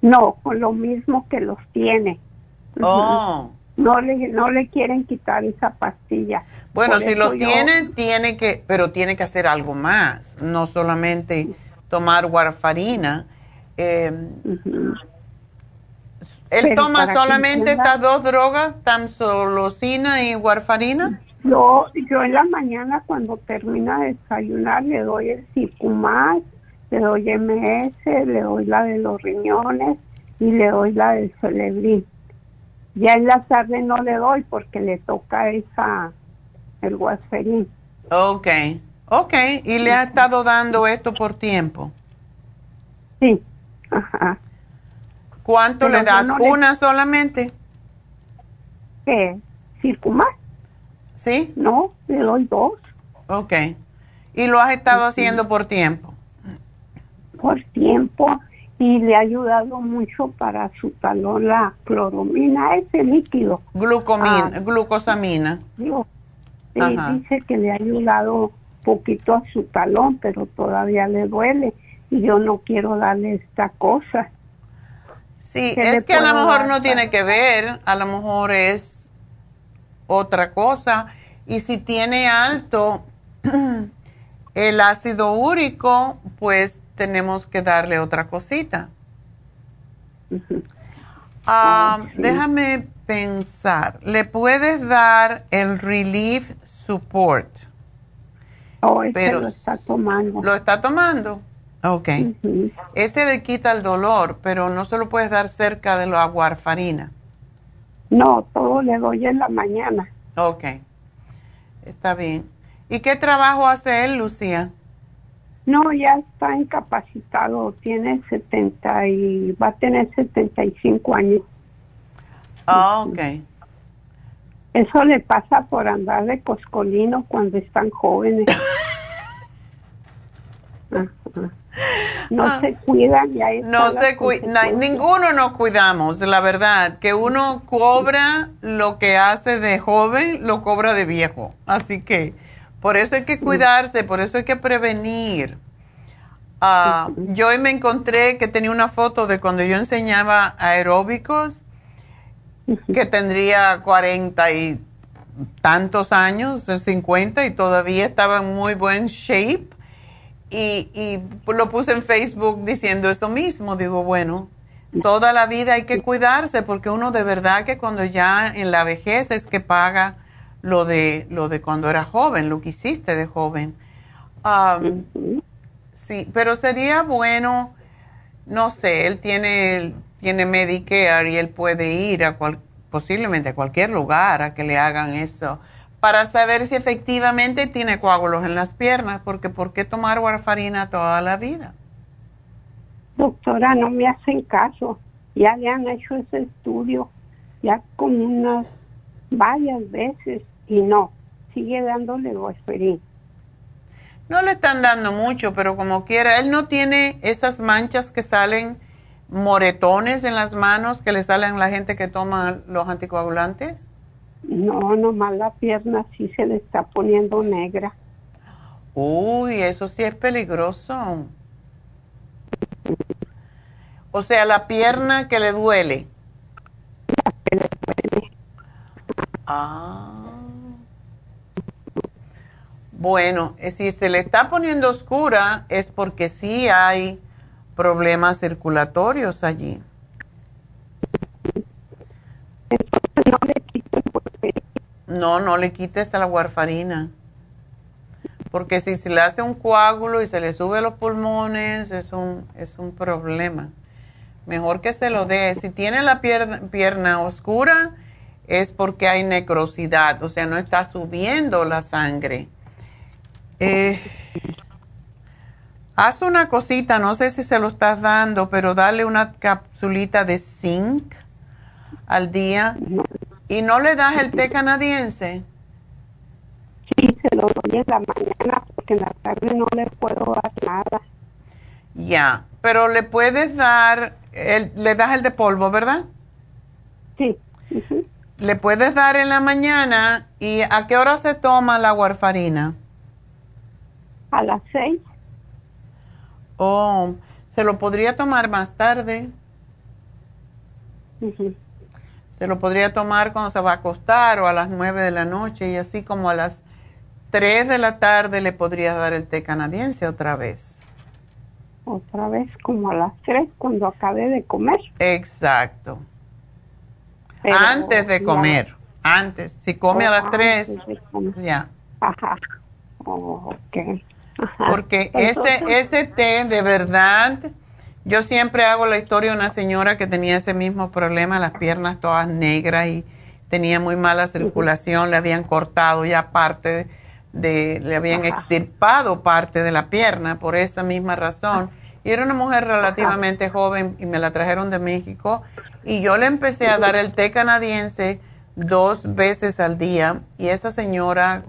No, con lo mismo que los tiene. Oh. No le, no le quieren quitar esa pastilla. Bueno, Por si lo yo- tiene, tiene que, pero tiene que hacer algo más, no solamente tomar warfarina. Eh, ¿Él Pero toma solamente estas dos drogas, tamsolosina y warfarina? Yo, yo en la mañana cuando termina de desayunar le doy el Circumax, le doy MS, le doy la de los riñones y le doy la del Celebrin. Ya en la tarde no le doy porque le toca esa, el Guasferín. Ok, ok. ¿Y le ha estado dando esto por tiempo? Sí, ajá. ¿Cuánto Pero le das? no le- ¿Una solamente? ¿Qué? ¿Circumax? ¿Sí? No, le doy dos. Ok. ¿Y lo has estado haciendo por tiempo? por tiempo y le ha ayudado mucho para su talón la cloromina, ese líquido. Glucomina, Ah. glucosamina. Digo, Ajá. dice que le ha ayudado poquito a su talón, pero todavía le duele y yo no quiero darle esta cosa. Sí, es que a lo mejor no tiene que ver, a lo mejor es otra cosa. Y si tiene alto el ácido úrico, pues tenemos que darle otra cosita. Ah, déjame pensar. ¿Le puedes dar el Relief Support? Oh, Pero lo está tomando. ¿Lo está tomando? Ok. Ese le quita el dolor, pero no se lo puedes dar cerca de la warfarina. No, todo le doy en la mañana. Ok. Está bien. ¿Y qué trabajo hace él, Lucía? No, ya está incapacitado, tiene 70 y va a tener 75 años. Ah, ok. Eso le pasa por andar de coscolino cuando están jóvenes. No ah. se cuidan y ahí No se cuidan, ninguno nos cuidamos, la verdad, que uno cobra lo que hace de joven, lo cobra de viejo. Así que por eso hay que cuidarse, por eso hay que prevenir. Ah, yo hoy me encontré que tenía una foto de cuando yo enseñaba aeróbicos, que tendría cuarenta y tantos años, de 50, y todavía estaba en muy buen shape. Y, y lo puse en Facebook diciendo eso mismo. Digo, bueno, toda la vida hay que cuidarse porque uno de verdad que cuando ya en la vejez es que paga lo de, lo de cuando era joven, lo que hiciste de joven. Sí, pero sería bueno, no sé, él tiene, tiene Medicare y él puede ir a cual, posiblemente a cualquier lugar a que le hagan eso para saber si efectivamente tiene coágulos en las piernas, porque ¿por qué tomar warfarina toda la vida? Doctora, no me hacen caso. Ya le han hecho ese estudio, ya como unas varias veces y no, sigue dándole Goesperin. No le están dando mucho, pero como quiera, él no tiene esas manchas que salen moretones en las manos que le salen a la gente que toma los anticoagulantes. No, nomás la pierna sí se le está poniendo negra. Uy, eso sí es peligroso. O sea, la pierna que le duele. La que le duele. Ah. Bueno, eh, si se le está poniendo oscura es porque sí hay problemas circulatorios allí. No, no le quites la warfarina. Porque si se le hace un coágulo y se le sube los pulmones, es un, es un problema. Mejor que se lo dé. Si tiene la pierna, pierna oscura, es porque hay necrosidad, o sea, no está subiendo la sangre. Eh, haz una cosita, no sé si se lo estás dando, pero dale una capsulita de zinc al día. ¿Y no le das el té canadiense? Sí, se lo doy en la mañana porque en la tarde no le puedo dar nada. Ya, pero le puedes dar, el, le das el de polvo, ¿verdad? Sí. Le puedes dar en la mañana y ¿a qué hora se toma la warfarina? a las seis. Oh, se lo podría tomar más tarde. Se lo podría tomar cuando se va a acostar o a las nueve de la noche y así como a las tres de la tarde le podría dar el té canadiense otra vez. Otra vez como a las tres cuando acabe de comer. Exacto. antes de comer. Antes. Si come a las tres. Ya. Ajá. ok. Porque ese, ese té, de verdad, yo siempre hago la historia de una señora que tenía ese mismo problema, las piernas todas negras y tenía muy mala circulación, le habían cortado ya parte de, le habían extirpado parte de la pierna por esa misma razón. Y era una mujer relativamente joven y me la trajeron de México. Y yo le empecé a dar el té canadiense dos veces al día y esa señora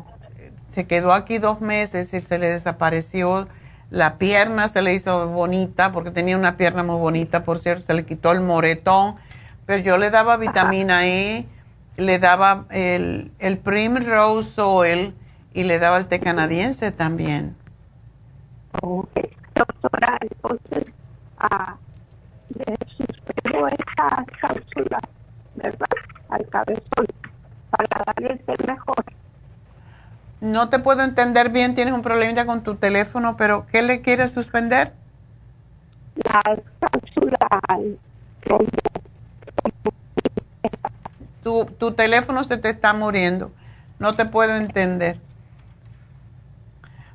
se quedó aquí dos meses y se le desapareció la pierna, se le hizo bonita, porque tenía una pierna muy bonita, por cierto, se le quitó el moretón, pero yo le daba vitamina E, le daba el, el Primrose Oil y le daba el té canadiense también. Ok, doctora, entonces, ah, de sus tomando esa cápsula, ¿verdad? Al cabezón, para darle el mejor. No te puedo entender bien, tienes un problema con tu teléfono, pero ¿qué le quieres suspender? La cápsula tu, tu teléfono se te está muriendo. No te puedo entender.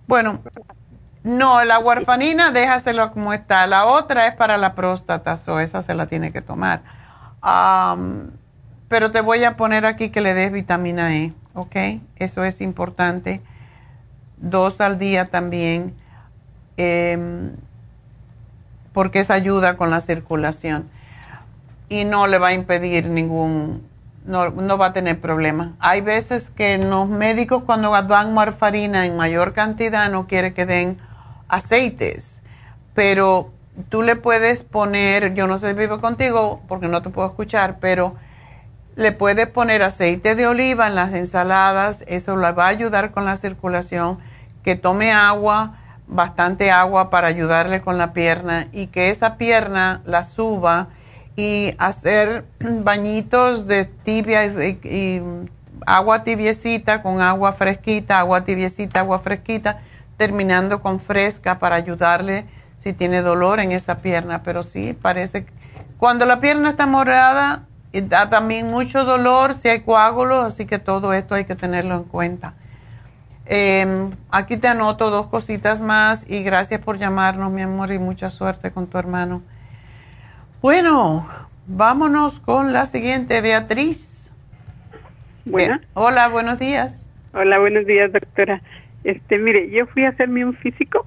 Bueno, no, la warfanina déjaselo como está. La otra es para la próstata, o esa se la tiene que tomar. pero te voy a poner aquí que le des vitamina E, ¿ok? Eso es importante. Dos al día también, em, porque esa ayuda con la circulación. Y no le va a impedir ningún, no, no va a tener problema. Hay veces que los médicos cuando dan warfarina en mayor cantidad no quiere que den aceites, pero tú le puedes poner, yo no sé si vivo contigo porque no te puedo escuchar, pero le puedes poner aceite de oliva en las ensaladas, eso le va a ayudar con la circulación, que tome agua, bastante agua para ayudarle con la pierna y que esa pierna la suba y hacer bañitos de tibia y, y agua tibiecita con agua fresquita, agua tibiecita, agua fresquita terminando con fresca para ayudarle si tiene dolor en esa pierna, pero sí, parece que cuando la pierna está morada, da también mucho dolor si hay coágulos, así que todo esto hay que tenerlo en cuenta. Em, aquí te anoto dos cositas más y gracias por llamarnos, mi amor, y mucha suerte con tu hermano. Bueno, vámonos con la siguiente, Beatriz. Bueno. Hola, buenos días. Hola, buenos días, doctora. Este, mire, yo fui a hacerme un físico.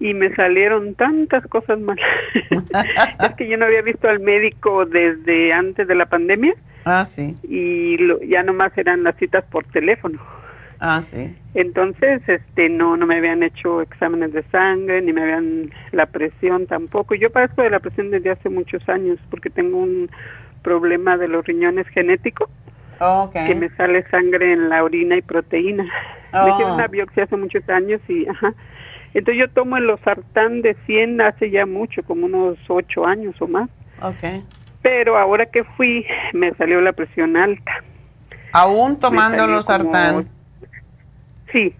Y me salieron tantas cosas malas. es que yo no había visto al médico desde antes de la pandemia. Ah, sí. Y lo, ya nomás eran las citas por teléfono. Ah, sí. Entonces, este, no, no me habían hecho exámenes de sangre, ni me habían la presión tampoco. Yo padezco de la presión desde hace muchos años porque tengo un problema de los riñones genético. Que me sale sangre en la orina y proteína. Me hicieron oh. una biopsia hace muchos años y, ajá. Entonces yo tomo el losartán de 100 hace ya mucho, como unos 8 años o más. Okay. Pero ahora que fui, me salió la presión alta. ¿Aún tomando losartán? Sí.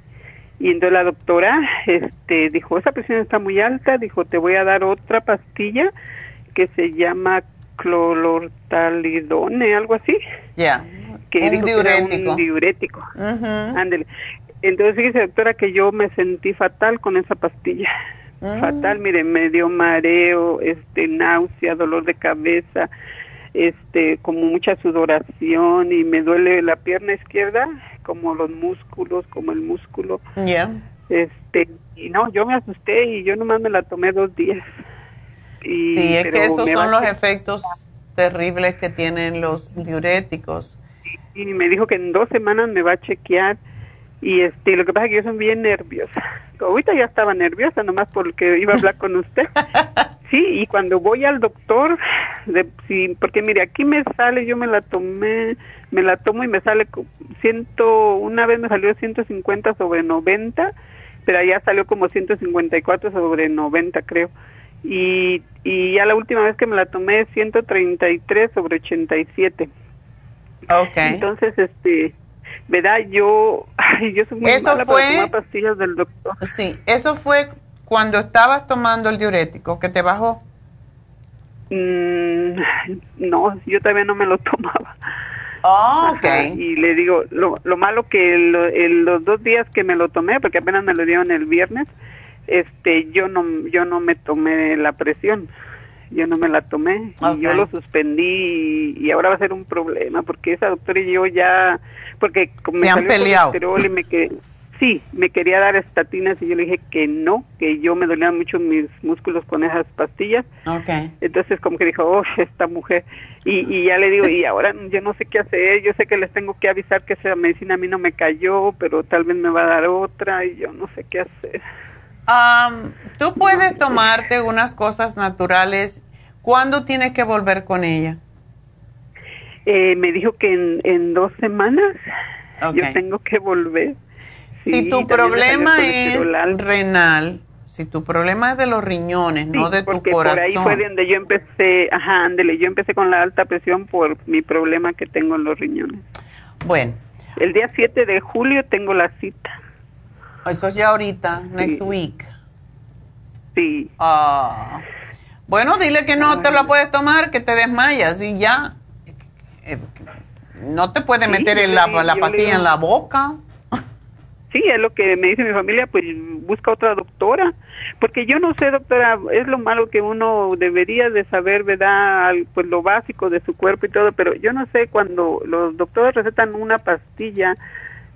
Y entonces la doctora este, dijo, esa presión está muy alta, dijo, te voy a dar otra pastilla que se llama clortalidone, algo así. Ya. Que un diurético. un diurético. Ándele. Entonces, fíjese, doctora, que yo me sentí fatal con esa pastilla. Ah. Fatal, mire, me dio mareo, este, náusea, dolor de cabeza, este, como mucha sudoración y me duele la pierna izquierda, como los músculos, como el músculo. Ya. Este, y no, yo me asusté y yo nomás me la tomé dos días. Y, sí, es que esos son los efectos terribles que tienen los diuréticos. Y me dijo que en dos semanas me va a chequear y este lo que pasa es que yo soy bien nerviosa. Ahorita ya estaba nerviosa nomás porque iba a hablar con usted. Sí, y cuando voy al doctor, de, sí, porque mire, aquí me sale, yo me la tomé, me la tomo y me sale ciento, una vez me salió 150 sobre 90, pero allá salió como 154 sobre 90 creo. Y, y ya la última vez que me la tomé 133 sobre 87. Okay. Entonces, este, ¿verdad? Yo, ay, yo soy muy eso mala fue, para tomar pastillas del doctor. Sí, eso fue cuando estabas tomando el diurético, que te bajó. Mm, no, yo todavía no me lo tomaba. Oh, okay. y le digo, lo, lo malo que los dos días que me lo tomé, porque apenas me lo dieron el viernes, este, yo no, yo no me tomé la presión yo no me la tomé y yo lo suspendí y, ahora va a ser un problema porque esa doctora y yo ya porque me han peleado y me que sí me quería dar estatinas y yo le dije que no que yo me dolían mucho mis músculos con esas pastillas okay. entonces como que dijo oh esta mujer y, y ya le digo y ahora yo no sé qué hacer yo sé que les tengo que avisar que esa medicina a mí no me cayó pero tal vez me va a dar otra y yo no sé qué hacer Tú puedes tomarte unas cosas naturales. ¿Cuándo tienes que volver con ella? Eh, me dijo que en, dos semanas yo tengo que volver. si tu problema es renal, Si tu problema es de los riñones, no de tu corazón. por ahí fue donde yo empecé, ajá, ándele, yo empecé con la alta presión por mi problema que tengo en los riñones. Bueno. El día 7 de julio tengo la cita. Eso es ya ahorita, next week. Sí. Ah. Bueno, dile que no te la puedes tomar, que te desmayas y ya. Eh, No te puede Sí, meter en la, pastilla digo- en la boca. Sí, es lo que me dice mi familia, pues busca otra doctora, porque yo no sé, doctora, es lo malo que uno debería de saber, ¿verdad? Pues lo básico de su cuerpo y todo, pero yo no sé cuando los doctores recetan una pastilla,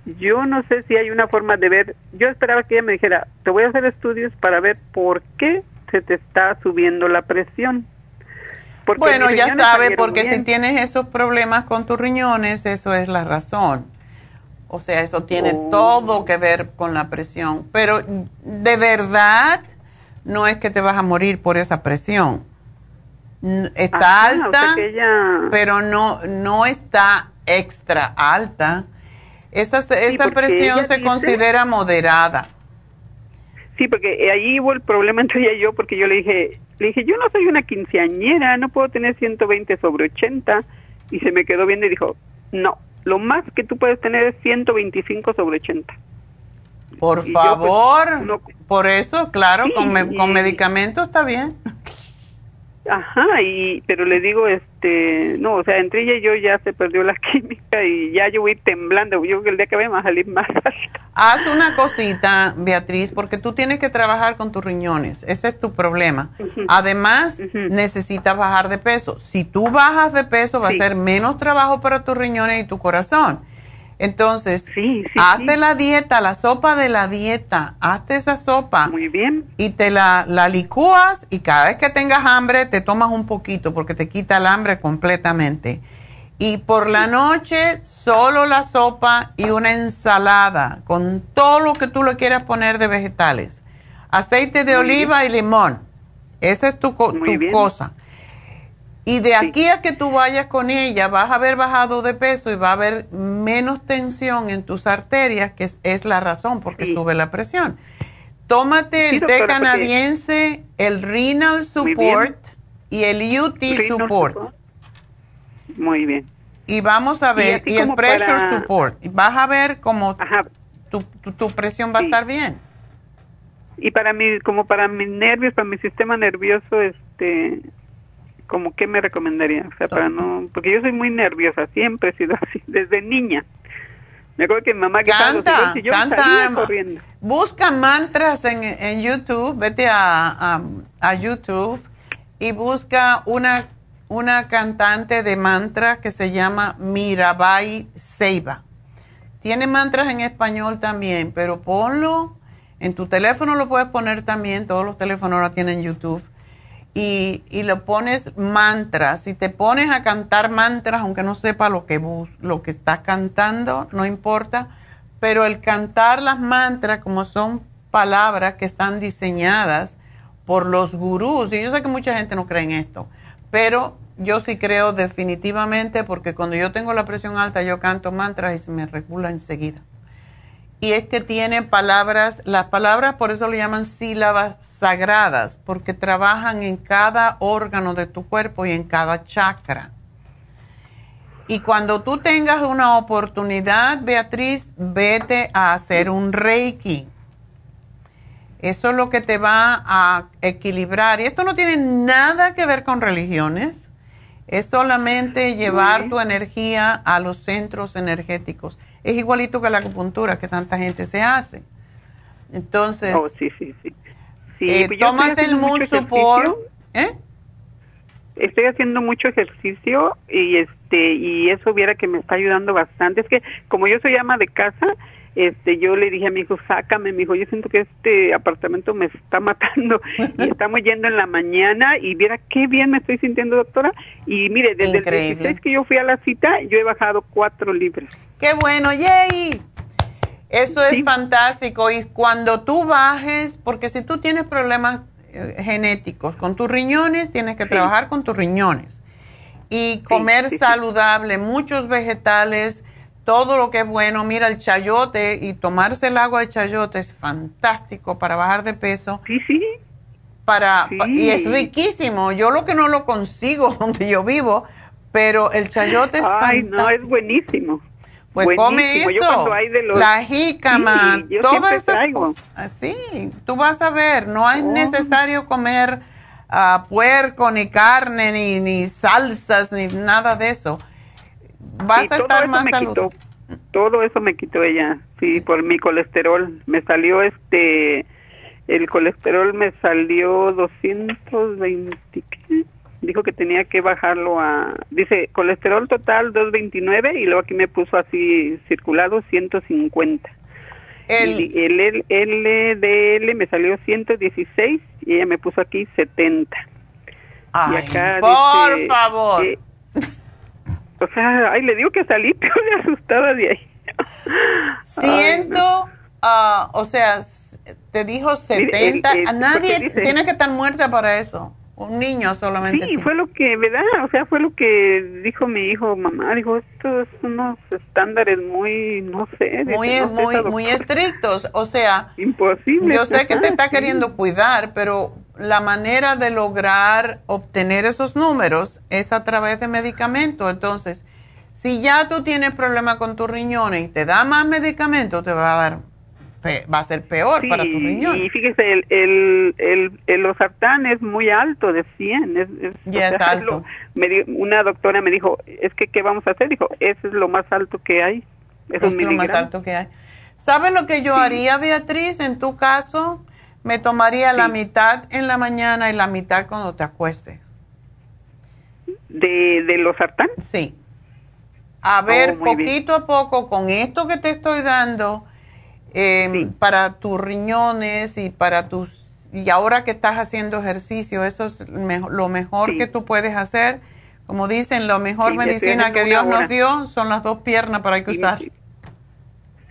yo no sé si hay una forma de ver, yo esperaba que ella me dijera, te voy a hacer estudios para ver por qué se te está subiendo la presión. Porque Bueno, ya sabe, porque si tienes esos problemas con tus riñones, eso es la razón. O sea, eso tiene Oh. todo que ver con la presión. Pero de verdad, no es que te vas a morir por esa presión. Está Ajá, o sea alta, pero no, no está extra alta. Esa, esa presión se dice- considera moderada. Sí, porque ahí hubo el problema entre ella y yo, porque yo le dije, le dije, yo no soy una quinceañera, no puedo tener 120 sobre 80. Y se me quedó viendo y dijo, no, lo más que tú puedes tener es 125 sobre 80. Por Y yo, pues, favor, no- por eso, claro, Sí, con, me- con medicamento está bien. Ajá, y pero le digo, este, no, o sea, entre ella y yo ya se perdió la química y ya yo voy temblando. Yo creo que el día que vaya a salir más alta. Haz una cosita, Beatriz, porque tú tienes que trabajar con tus riñones. Ese es tu problema. Además, necesitas bajar de peso. Si tú bajas de peso, va Sí. a ser menos trabajo para tus riñones y tu corazón. Entonces, hazte la dieta, la sopa de la dieta. Hazte esa sopa. Muy bien. Y te la, la licúas y cada vez que tengas hambre te tomas un poquito porque te quita el hambre completamente. Y por la noche solo la sopa y una ensalada con todo lo que tú le quieras poner de vegetales. Aceite de Muy oliva y limón. Esa es tu, tu cosa. Y de aquí a que tú vayas con ella, vas a haber bajado de peso y va a haber menos tensión en tus arterias, que es, es la razón por qué sube la presión. Tómate Sí, el té porque- canadiense, el Renal Support y el UT Renal Support. Support. Muy bien. Y vamos a ver, y, el Pressure para- Support. Vas a ver cómo tu, tu- tu presión va a estar bien. Y para mí, como para mis nervios, para mi sistema nervioso, este, como qué me recomendaría, o sea, para no, porque yo soy muy nerviosa, siempre he sido así, desde niña. Me acuerdo que mi mamá que Canta, y yo canta. salía corriendo. Busca mantras en, en YouTube, vete a, a- a YouTube y busca una, una cantante de mantras que se llama Mirabai Seiba. Tiene mantras en español también, pero ponlo en tu teléfono, lo puedes poner también, todos los teléfonos ahora tienen YouTube. Y, y lo pones mantras. Si te pones a cantar mantras, aunque no sepa lo que, lo que estás cantando, no importa. Pero el cantar las mantras, como son palabras que están diseñadas por los gurús, y yo sé que mucha gente no cree en esto, pero yo sí creo definitivamente porque cuando yo tengo la presión alta, yo canto mantras y se me regula enseguida y es que tiene palabras, las palabras por eso le llaman sílabas sagradas, porque trabajan en cada órgano de tu cuerpo y en cada chakra. Y cuando tú tengas una oportunidad, Beatriz, vete a hacer un reiki. Eso es lo que te va a equilibrar. Y esto no tiene nada que ver con religiones. Es solamente llevar tu energía a los centros energéticos. Es igualito que la acupuntura que tanta gente se hace. Entonces, Oh, sí, sí, sí. Sí, eh, pues tómate el mucho Support. ¿Eh? Estoy haciendo mucho ejercicio y este y eso viera que me está ayudando bastante. Es que como yo soy ama de casa, este yo le dije a mi hijo, sácame, mi hijo, yo siento que este apartamento me está matando y estamos yendo en la mañana y viera qué bien me estoy sintiendo, doctora. Y mire, desde Increíble. el 16 que yo fui a la cita, yo he bajado cuatro libras. ¡Qué bueno! ¡Yay! Eso es fantástico. Y cuando tú bajes, porque si tú tienes problemas eh, genéticos con tus riñones, tienes que trabajar con tus riñones. Y comer sí. saludable, muchos vegetales, todo lo que es bueno. Mira, el chayote y tomarse el agua de chayote es fantástico para bajar de peso. Sí, sí. Para, Y es riquísimo. Yo lo que no lo consigo donde yo vivo, pero el chayote es Ay, no, es buenísimo. Pues come eso, la jícama, todas esas cosas. Así, tú vas a ver, no es oh. necesario comer uh, puerco, ni carne, ni, ni salsas, ni nada de eso. Vas a estar más saludable. Todo eso me quitó ella, sí, por mi colesterol. Me salió este, el colesterol me salió 220, ¿qué? dijo que tenía que bajarlo a, dice, colesterol total 229 y luego aquí me puso así circulado 150. El, el, LDL me salió 116 y ella me puso aquí 70. Ay, y acá por favor. O sea, ay, le digo que salí pero de asustada de ahí. Siento, ah, o sea, te dijo 70. a nadie tiene que estar muerta para eso un niño solamente. Sí, fue lo que, ¿verdad? O sea, fue lo que dijo mi hijo, mamá, dijo, estos son unos estándares muy, no sé. Muy, muy, muy estrictos, o sea. Imposible. Yo sé que te está queriendo cuidar, pero la manera de lograr obtener esos números es a través de medicamentos. Entonces, si ya tú tienes problema con tus riñones y te da más medicamento, te va a dar va a ser peor para tu riñón. Y fíjese, el, el, el, el losartán es muy alto, de 100. Es, ya es alto. me una doctora me dijo, es que, ¿qué vamos a hacer? Dijo, ese es lo más alto que hay. Es, es lo más alto que hay. ¿Sabes lo que yo haría, Beatriz? En tu caso, me tomaría la mitad en la mañana y la mitad cuando te acuestes. ¿De, de losartán? Sí. A ver, oh, poquito a poco, con esto que te estoy dando Em, para tus riñones y para tus... Y ahora que estás haciendo ejercicio, eso es lo mejor que tú puedes hacer. Como dicen, la mejor medicina que Dios nos dio son las dos piernas para que usar.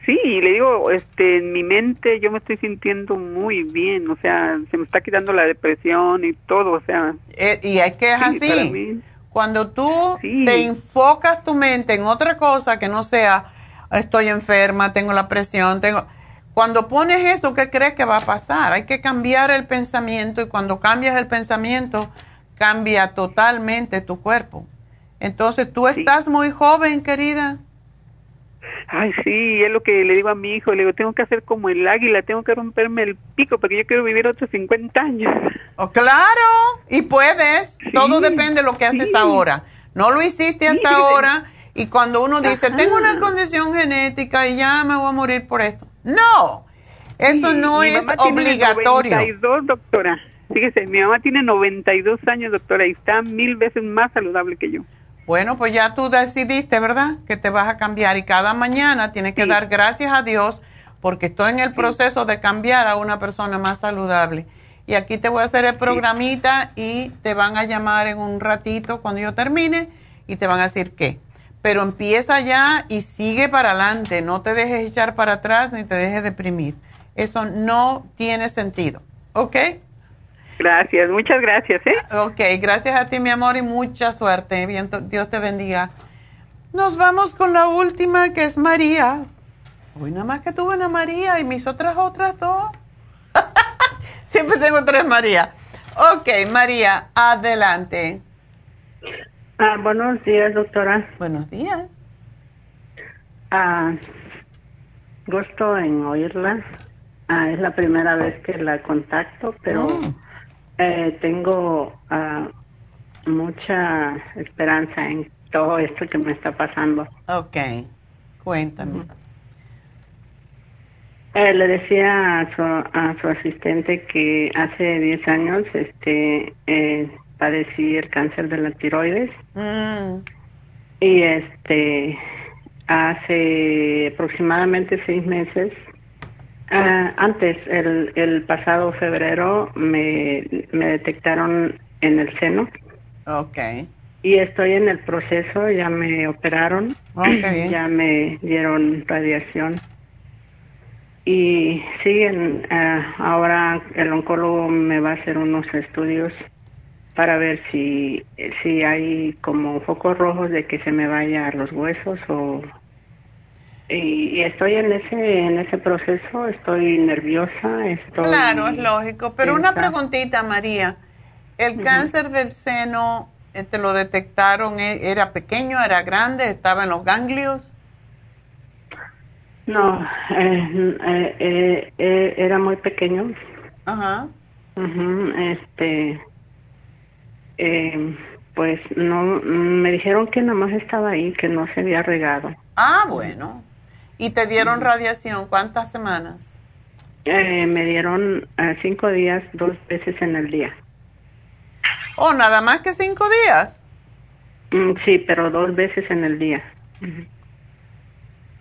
Sí, y le digo, este, en mi mente yo me estoy sintiendo muy bien, o sea, se me está quitando la depresión y todo, o sea. Eh, y es que es así. Cuando tú te enfocas tu mente en otra cosa que no sea estoy enferma, tengo la presión, tengo... Cuando pones eso, ¿qué crees que va a pasar? Hay que cambiar el pensamiento y cuando cambias el pensamiento, cambia totalmente tu cuerpo. Entonces, tú estás muy joven, querida. Ay, sí, es lo que le digo a mi hijo, le digo, tengo que hacer como el águila, tengo que romperme el pico porque yo quiero vivir otros 50 años. Oh, claro, y puedes, todo depende de lo que haces ahora. No lo hiciste hasta ahora y cuando uno dice, tengo una condición genética y ya me voy a morir por esto. No, eso no es obligatorio. Tiene 92, doctora. Fíjese, mi mamá tiene 92 años, doctora, y está mil veces más saludable que yo. Bueno, pues ya tú decidiste, ¿verdad? Que te vas a cambiar y cada mañana tienes que dar gracias a Dios porque estoy en el proceso de cambiar a una persona más saludable. Y aquí te voy a hacer el programita y te van a llamar en un ratito cuando yo termine y te van a decir qué pero empieza ya y sigue para adelante, no te dejes echar para atrás ni te dejes deprimir. Eso no tiene sentido, ¿ok? Gracias, muchas gracias, ¿eh? Ok, gracias a ti, mi amor, y mucha suerte. Bien, Dios te bendiga. Nos vamos con la última, que es María. Hoy nada más que tuve una María y mis otras otras dos. Siempre tengo tres María. Ok, María, adelante. Ah, buenos días, doctora. Buenos días. Ah, gusto en oírla. Ah, es la primera vez que la contacto, pero oh. Eh, tengo ah, mucha esperanza en todo esto que me está pasando. Ok, cuéntame. Eh, le decía a su, a su asistente que hace 10 años este eh, padecí el cáncer de la tiroides. Mm. Y este, hace aproximadamente seis meses, ah, antes, el, el pasado febrero, me, me detectaron en el seno. Ok. Y estoy en el proceso, ya me operaron, ya me dieron radiación. Y siguen, ah, ahora el oncólogo me va a hacer unos estudios para ver si, si hay como focos rojos de que se me vaya a los huesos o, y, estoy en ese en ese proceso, estoy nerviosa, estoy Claro, es lógico, pero una preguntita, María. ¿El cáncer del seno eh, te lo detectaron e, era pequeño, era grande, estaba en los ganglios? No, eh, eh, era muy pequeño. Ajá. este pues no me dijeron que nada más estaba ahí, que no se había regado. Ah, bueno. ¿Y te dieron radiación cuántas semanas? Eh, me dieron eh, cinco días, dos veces en el día. ¿Oh, nada más que cinco días? Mm, sí, pero dos veces en el día.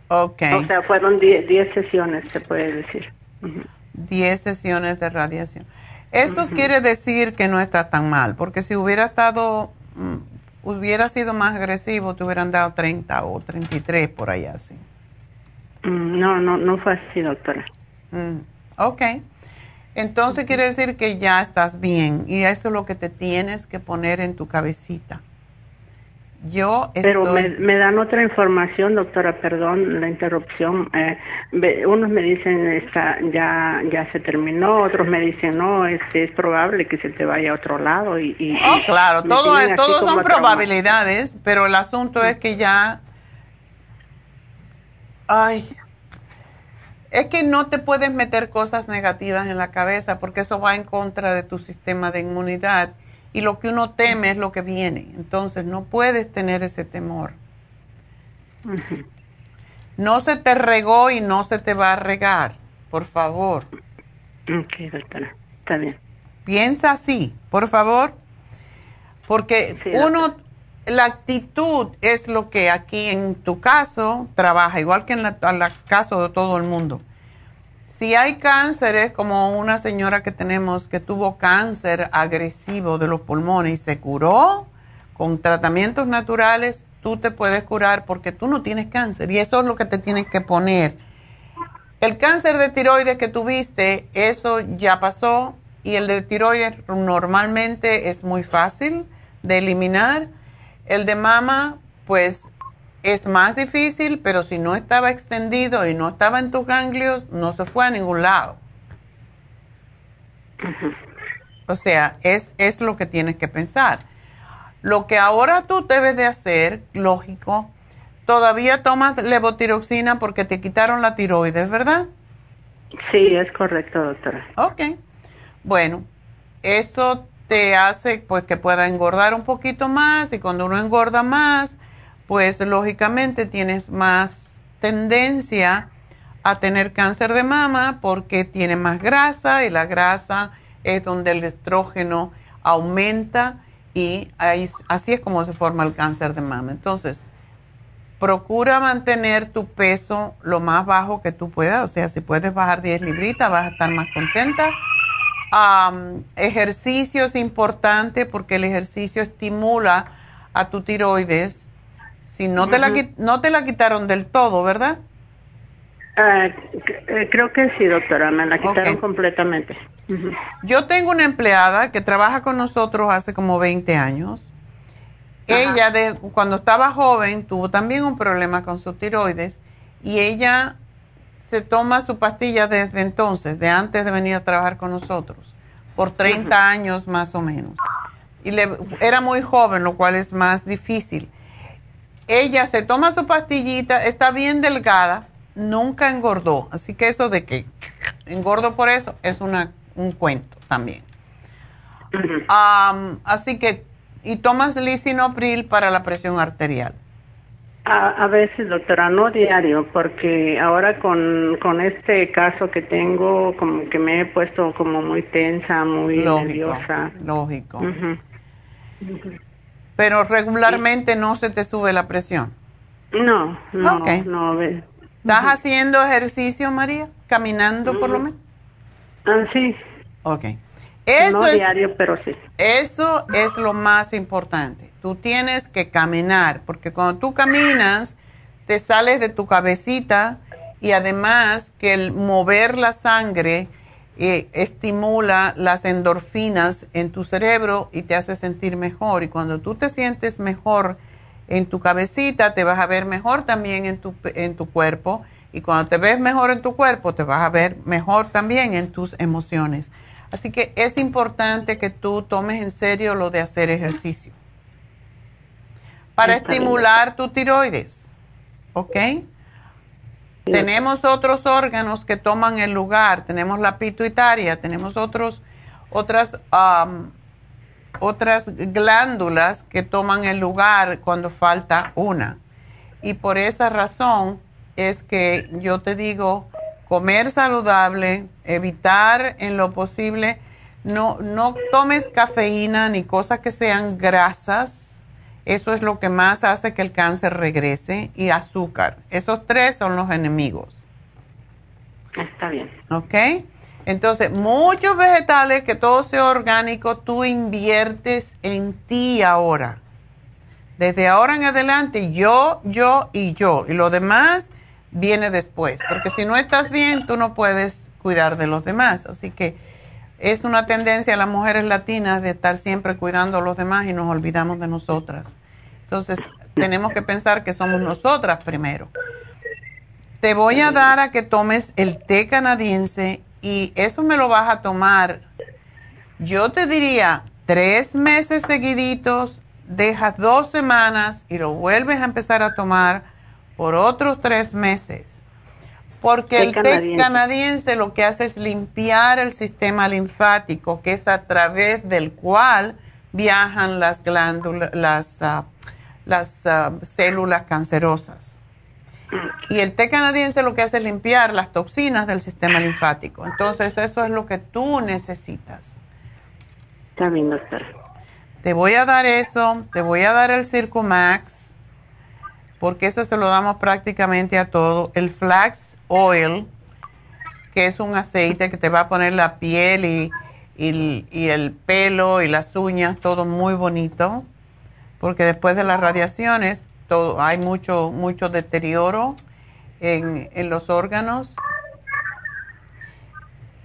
Ok. O sea, fueron diez, sesiones, se puede decir. Diez sesiones de radiación. Eso quiere decir que no está tan mal, porque si hubiera estado, mm, hubiera sido más agresivo, te hubieran dado 30 o 33 por allá, sí. Mm, no, no, no fue así, doctora. Mm, ok. Entonces quiere decir que ya estás bien y eso es lo que te tienes que poner en tu cabecita. Yo Pero me, dan otra información, doctora, perdón la interrupción. Eh, unos me dicen está, ya ya se terminó, otros me dicen no, es, es probable que se te vaya a otro lado. Y, y oh, claro, todo, todos son probabilidades, pero el asunto es que ya Ay, es que no te puedes meter cosas negativas en la cabeza porque eso va en contra de tu sistema de inmunidad y lo que uno teme es lo que viene. Entonces no puedes tener ese temor. No se te regó y no se te va a regar, por favor. Ok, doctora, está bien. Piensa así, por favor, porque uno la actitud es lo que aquí en tu caso trabaja, igual que en el caso de todo el mundo. Si hay cáncer, como una señora que tenemos que tuvo cáncer agresivo de los pulmones y se curó con tratamientos naturales, tú te puedes curar porque tú no tienes cáncer y eso es lo que te tienes que poner. El cáncer de tiroides que tuviste, eso ya pasó y el de tiroides normalmente es muy fácil de eliminar el de mama, pues es más difícil, pero si no estaba extendido y no estaba en tus ganglios, no se fue a ningún lado. O sea, es, es lo que tienes que pensar. Lo que ahora tú debes de hacer, lógico, todavía tomas levotiroxina porque te quitaron la tiroides, ¿verdad? Sí, es correcto, doctora. Ok. Bueno, eso te hace pues que pueda engordar un poquito más y cuando uno engorda más, pues lógicamente tienes más tendencia a tener cáncer de mama porque tiene más grasa y la grasa es donde el estrógeno aumenta y ahí, así es como se forma el cáncer de mama. Entonces, procura mantener tu peso lo más bajo que tú puedas, o sea, si puedes bajar 10 libritas vas a estar más contenta ejercicio es importante porque el ejercicio estimula a tu tiroides. Si no, te, la, no te la quitaron del todo, ¿verdad? Ah, eh, creo que sí, doctora, me la quitaron completamente. Yo tengo una empleada que trabaja con nosotros hace como 20 años. Ella, de, cuando estaba joven, tuvo también un problema con su tiroides y ella se toma su pastilla desde entonces, de antes de venir a trabajar con nosotros, por 30 años más o menos. Y le, era muy joven, lo cual es más difícil. Ella se toma su pastillita, está bien delgada, nunca engordó. Así que eso de que engordo por eso es una, un cuento también. así que, y tomas lisinopril para la presión arterial. A, veces, doctora, no diario, porque ahora con, con este caso que tengo, como que me he puesto como muy tensa, muy nerviosa. Lógico. Pero regularmente no se te sube la presión. No, no, no. ¿Estás haciendo ejercicio, María? ¿Caminando por lo menos? Ah, sí. Ok. Eso no diario, pero sí. Eso es lo más importante. Tú tienes que caminar, porque cuando tú caminas, te sales de tu cabecita y además que el mover la sangre eh, estimula las endorfinas en tu cerebro y te hace sentir mejor. Y cuando tú te sientes mejor en tu cabecita, te vas a ver mejor también en tu, en tu cuerpo. Y cuando te ves mejor en tu cuerpo, te vas a ver mejor también en tus emociones. Así que es importante que tú tomes en serio lo de hacer ejercicio. Para estimular tu tiroides. ¿Ok? Tenemos otros órganos que toman el lugar. Tenemos la pituitaria, tenemos otros, otras otras glándulas que toman el lugar cuando falta una. Y por esa razón es que yo te digo, comer saludable, evitar en lo posible, no, no tomes cafeína ni cosas que sean grasas. Eso es lo que más hace que el cáncer regrese. Y azúcar. Esos tres son los enemigos. Está bien. ¿Ok? Entonces, muchos vegetales, que todo sea orgánico, tú inviertes en ti ahora. Desde ahora en adelante, yo, yo y yo. Y lo demás viene después. Porque si no estás bien, tú no puedes cuidar de los demás. Así que es una tendencia a las mujeres latinas de estar siempre cuidando a los demás y nos olvidamos de nosotras. Entonces, tenemos que pensar que somos nosotras primero. Te voy a dar a que tomes el té canadiense y eso me lo vas a tomar, yo te diría, tres meses seguiditos, dejas dos semanas y lo vuelves a empezar a tomar por otros tres meses. Porque el té canadiense lo que hace es limpiar el sistema linfático, que es a través del cual viajan las glándulas, las, ah, las ah, células cancerosas. Y el té canadiense lo que hace es limpiar las toxinas del sistema linfático. Entonces, eso es lo que tú necesitas. Está bien, doctora. Te voy a dar eso, te voy a dar el Circumax, porque eso se lo damos prácticamente a todo. El Flax Oil, que es un aceite que te va a poner la piel y, y el pelo y las uñas, todo muy bonito, porque después de las radiaciones hay mucho, mucho deterioro en, en los órganos.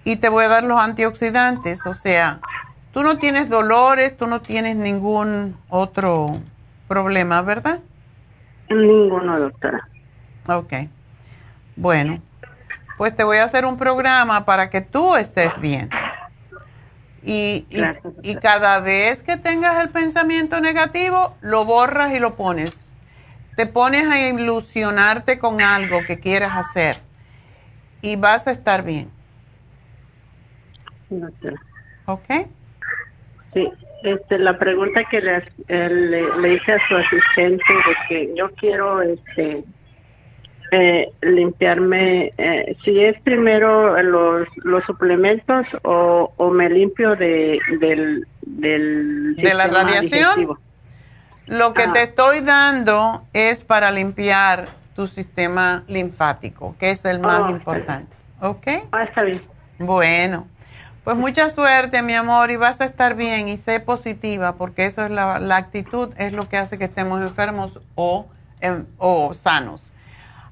Y te voy a dar los antioxidantes, o sea, tú no tienes dolores, tú no tienes ningún otro problema, ¿verdad? Ninguno, doctora. Ok. Bueno, pues te voy a hacer un programa para que tú estés bien. Y, y, cada vez que tengas el pensamiento negativo, lo borras y lo pones te pones a ilusionarte con algo que quieras hacer y vas a estar bien. ¿Ok? Sí, este, la pregunta que le, le, hice a su asistente de que yo quiero este, eh, limpiarme, eh, si es primero los, los suplementos o, o me limpio de, del, del de la radiación. Lo que te estoy dando es para limpiar tu sistema linfático, que es el más importante. ¿Ok? Ah, está bien. Bueno, pues mucha suerte, mi amor, y vas a estar bien y sé positiva, porque eso es la, actitud, es lo que hace que estemos enfermos o, o sanos.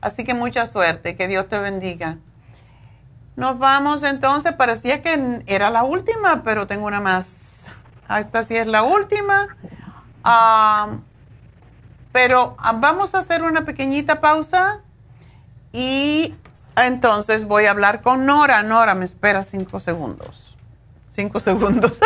Así que mucha suerte, que Dios te bendiga. Nos vamos entonces, parecía que era la última, pero tengo una más. Esta sí es la última. Ah, pero ah, vamos a hacer una pequeñita pausa y entonces voy a hablar con Nora. Nora, me espera cinco segundos. Cinco segundos.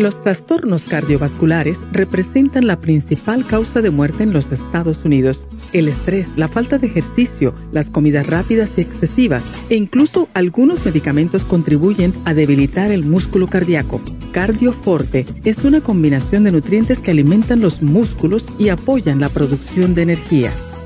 Los trastornos cardiovasculares representan la principal causa de muerte en los Estados Unidos. El estrés, la falta de ejercicio, las comidas rápidas y excesivas e incluso algunos medicamentos contribuyen a debilitar el músculo cardíaco. Cardioforte es una combinación de nutrientes que alimentan los músculos y apoyan la producción de energía.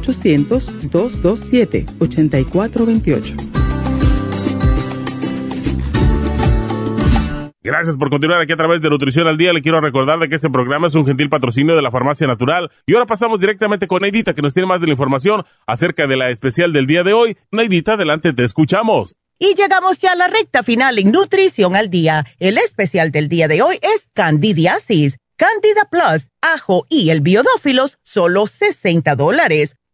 1-800-227-8428. Gracias por continuar aquí a través de Nutrición al Día. Le quiero recordar de que este programa es un gentil patrocinio de la Farmacia Natural. Y ahora pasamos directamente con Neidita, que nos tiene más de la información acerca de la especial del día de hoy. Neidita, adelante, te escuchamos. Y llegamos ya a la recta final en Nutrición al Día. El especial del día de hoy es Candidiasis, Candida Plus, Ajo y el Biodófilos, solo 60 dólares.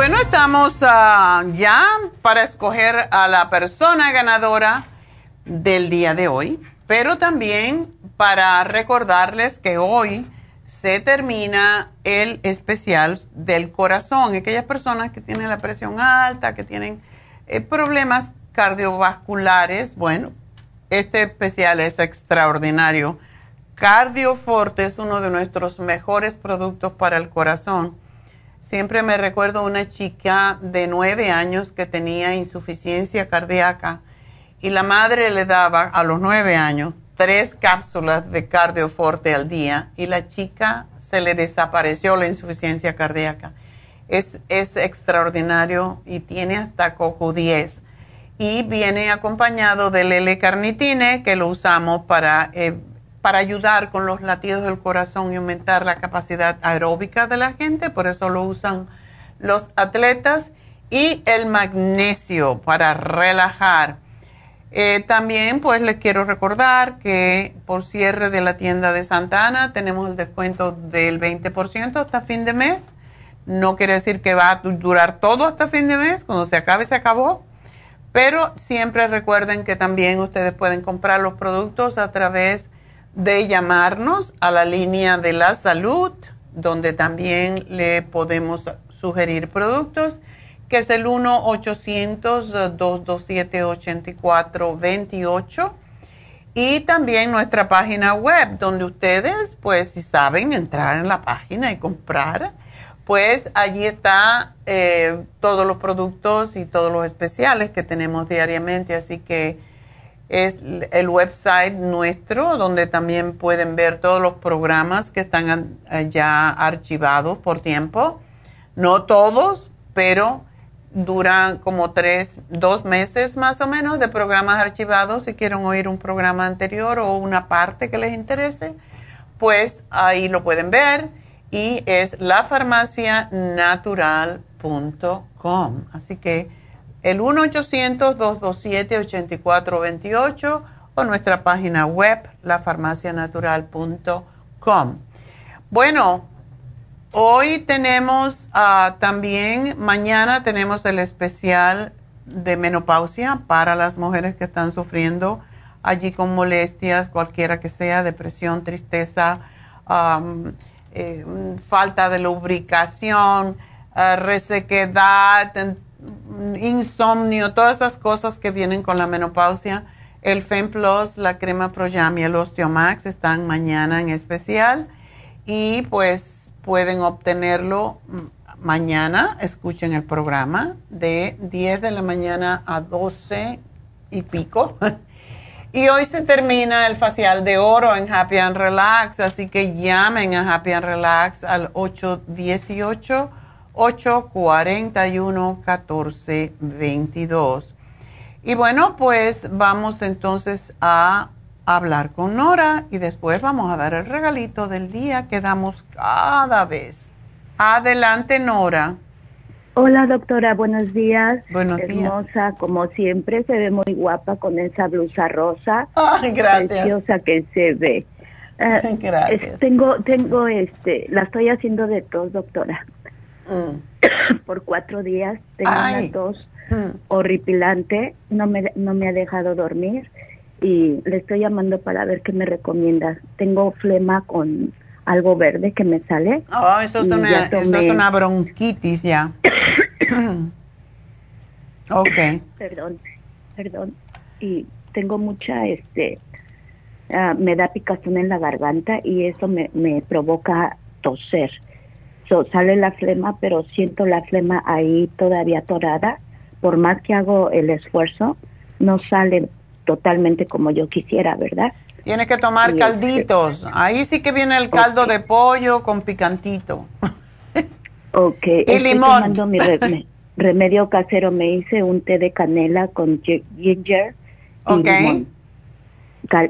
Bueno, estamos ah, ya para escoger a la persona ganadora del día de hoy, pero también para recordarles que hoy se termina el especial del corazón. Aquellas personas que tienen la presión alta, que tienen eh, problemas cardiovasculares, bueno, este especial es extraordinario. Cardioforte es uno de nuestros mejores productos para el corazón Siempre me recuerdo una chica de nueve años que tenía insuficiencia cardíaca y la madre le daba a los nueve años tres cápsulas de cardioforte al día y la chica se le desapareció la insuficiencia cardíaca. Es, es extraordinario y tiene hasta coco 10 y viene acompañado del L-carnitine que lo usamos para eh, para ayudar con los latidos del corazón y aumentar la capacidad aeróbica de la gente, por eso lo usan los atletas, y el magnesio para relajar. Eh, también pues les quiero recordar que por cierre de la tienda de Santa Ana tenemos el descuento del 20% hasta fin de mes. No quiere decir que va a durar todo hasta fin de mes, cuando se acabe se acabó. Pero siempre recuerden que también ustedes pueden comprar los productos a través de llamarnos a la línea de la salud, donde también le podemos sugerir productos, que es el 1-800-227-8428. Y también nuestra página web, donde ustedes, pues, si saben entrar en la página y comprar, pues allí está eh, todos los productos y todos los especiales que tenemos diariamente. Así que es el website nuestro, donde también pueden ver todos los programas que están eh, ya archivados por tiempo. No todos, pero duran como tres, dos meses más o menos de programas archivados. Si quieren oír un programa anterior o una parte que les interese, pues ahí lo pueden ver y es lafarmacianatural.com. Así que el 1-800-227-8428 o nuestra página web, lafarmacianatural.com. Bueno, hoy tenemos ah, también, mañana tenemos el especial de menopausia para las mujeres que están sufriendo allí con molestias, cualquiera que sea, depresión, tristeza, eh, falta de lubricación, uh, resequedad, insomnio, todas esas cosas que vienen con la menopausia. El FemPlus, la crema Proyam y el Osteomax están mañana en especial y pues pueden obtenerlo mañana. Escuchen el programa de 10 de la mañana a 12 y pico. y hoy se termina el facial de oro en Happy and Relax, así que llamen a Happy and Relax al 818 841-1422. Y bueno, pues vamos entonces a hablar con Nora y después vamos a dar el regalito del día que damos cada vez. Adelante, Nora. Hola, doctora, buenos días. Buenos Hermosa, como siempre, se ve muy guapa con esa blusa rosa. Ay, gracias. Preciosa que se ve. gracias. tengo, tengo, este, la estoy haciendo de tos, doctora. Mm. por cuatro días. Tengo una tos horripilante. No me, no me ha dejado dormir y le estoy llamando para ver qué me recomiendas. Tengo flema con algo verde que me sale. Oh, eso es, una, eso es una bronquitis ya. ok. Perdón, perdón. Y tengo mucha, este, ah, me da picazón en la garganta y eso me, me provoca toser. So, sale la flema, pero siento la flema ahí todavía atorada. Por más que hago el esfuerzo, no sale totalmente como yo quisiera, ¿verdad? Tienes que tomar este, calditos. Ahí sí que viene el caldo de pollo con picantito. Ok. Y Estoy limón. Tomando mi remedio casero. Me hice un té de canela con ginger y limón.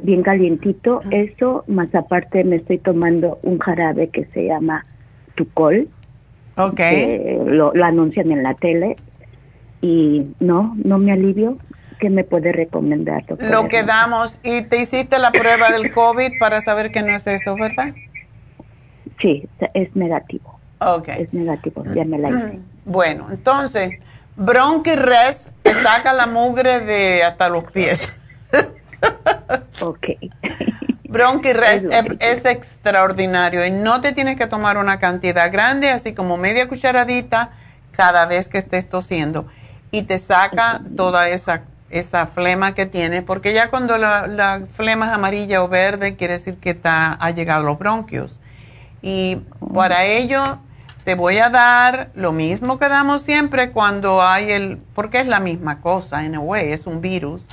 bien calientito. Eso, más aparte me estoy tomando un jarabe que se llama Tucol. Ok. lo, lo anuncian en la tele. Y no, no me alivio. ¿Qué me puede recomendar, doctor? Lo que damos, y te hiciste la prueba del COVID para saber que no es eso, ¿verdad? Sí, es negativo. Ok. Es negativo, ya me la hice. Bueno, entonces, Bronchirres te saca la mugre de hasta los pies. Ok. Bronchirres es, es, extraordinario y no te tienes que tomar una cantidad grande, así como media cucharadita cada vez que estés tosiendo. Y te saca toda esa esa flema que tiene, porque ya cuando la, flema es amarilla o verde, quiere decir que está, ha llegado a los bronquios. Y para ello te voy a dar lo mismo que damos siempre cuando hay el, porque es la misma cosa, en a way, es un virus.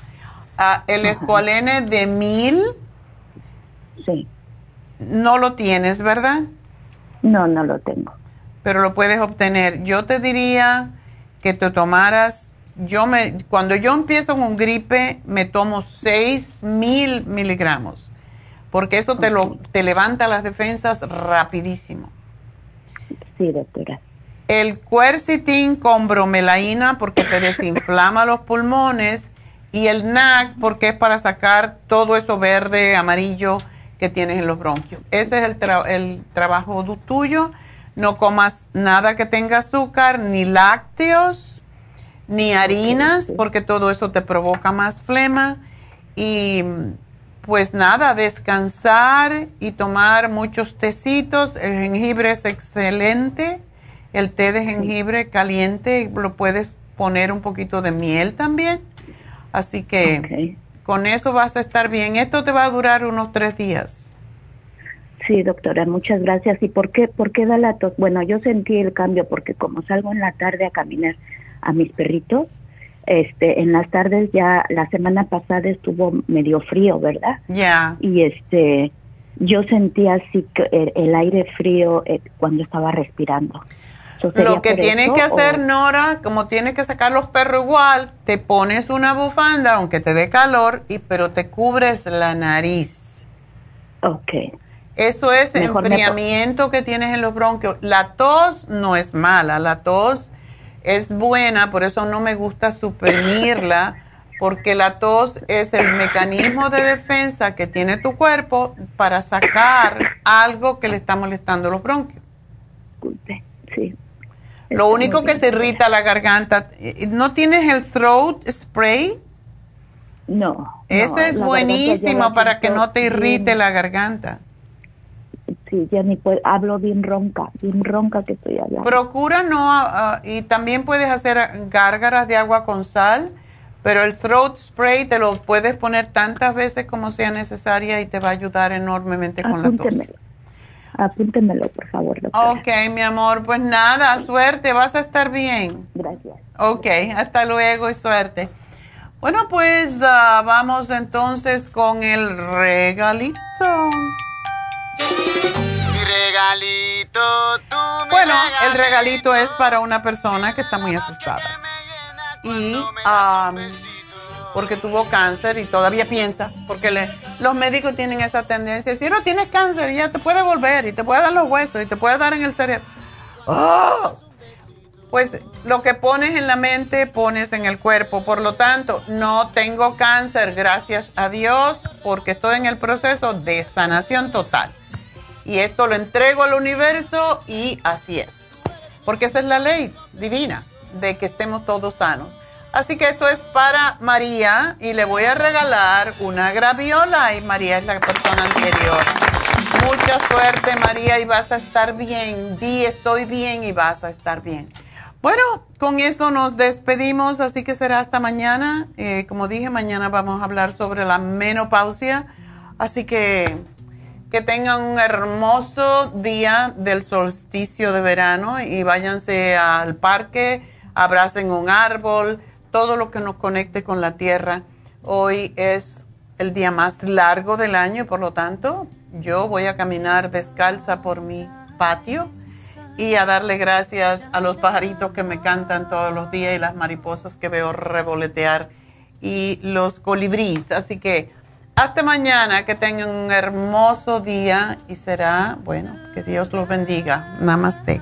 Ah, el escualene de mil. Sí. No lo tienes, ¿verdad? No, no lo tengo. Pero lo puedes obtener. Yo te diría que te tomaras yo me, cuando yo empiezo con gripe, me tomo 6 mil miligramos, porque eso te, lo, te levanta las defensas rapidísimo. Sí, doctora. El cuercitín con bromelaína, porque te desinflama los pulmones, y el NAC, porque es para sacar todo eso verde, amarillo que tienes en los bronquios. Ese es el, el trabajo tuyo. No comas nada que tenga azúcar, ni lácteos ni harinas, porque todo eso te provoca más flema. Y pues nada, descansar y tomar muchos tecitos. El jengibre es excelente. El té de jengibre caliente, lo puedes poner un poquito de miel también. Así que con eso vas a estar bien. Esto te va a durar unos tres días. Sí, doctora, muchas gracias. ¿Y por qué, por qué da la tos? Bueno, yo sentí el cambio porque como salgo en la tarde a caminar, a mis perritos. Este, en las tardes ya la semana pasada estuvo medio frío, ¿verdad? Ya. Y este, yo sentía así que el, aire frío eh, cuando estaba respirando. Lo que tienes que hacer, Nora, como tienes que sacar los perros igual, te pones una bufanda, aunque te dé calor, y pero te cubres la nariz. Ok. Eso es enfriamiento que tienes en los bronquios. La tos no es mala, la tos es buena, por eso no me gusta suprimirla, porque la tos es el mecanismo de defensa que tiene tu cuerpo para sacar algo que le está molestando los bronquios. Sí. Lo único que se irrita la garganta, ¿no tienes el throat spray? No. Ese es buenísimo para que no te irrite la garganta sí, ya ni puedo, hablo bien ronca, bien ronca que estoy hablando. Procura no, ah, ah, y también puedes hacer gárgaras de agua con sal, pero el throat spray te lo puedes poner tantas veces como sea necesaria y te va a ayudar enormemente con la tos. Apúntemelo, por favor, doctora. Ok, mi amor, pues nada, suerte, vas a estar bien. Gracias. Ok, hasta luego y suerte. Bueno, pues ah, vamos entonces con el regalito regalito, Bueno, el regalito es para una persona que está muy asustada. Y porque tuvo cáncer y todavía piensa, porque los médicos tienen esa tendencia, si no tienes cáncer ya te puede volver y te puede dar los huesos y te puede dar en el cerebro. ¡Ah! Pues lo que pones en la mente pones en el cuerpo. Por lo tanto, no tengo cáncer, gracias a Dios, porque estoy en el proceso de sanación total y esto lo entrego al universo y así es. porque esa es la ley divina de que estemos todos sanos. Así que esto es para María y le voy a regalar una graviola y María es la persona anterior. Mucha suerte María y vas a estar bien. Di estoy bien y vas a estar bien. Bueno, con eso nos despedimos, así que será hasta mañana. Eh, como dije, mañana vamos a hablar sobre la menopausia. Así que que tengan un hermoso día del solsticio de verano y váyanse al parque, abracen un árbol, todo lo que nos conecte con la tierra. Hoy es el día más largo del año por lo tanto yo voy a caminar descalza por mi patio y a darle gracias a los pajaritos que me cantan todos los días y las mariposas que veo revolotear y los colibríes. Así que hasta mañana, que tengan un hermoso día y será, bueno, que Dios los bendiga. Namaste.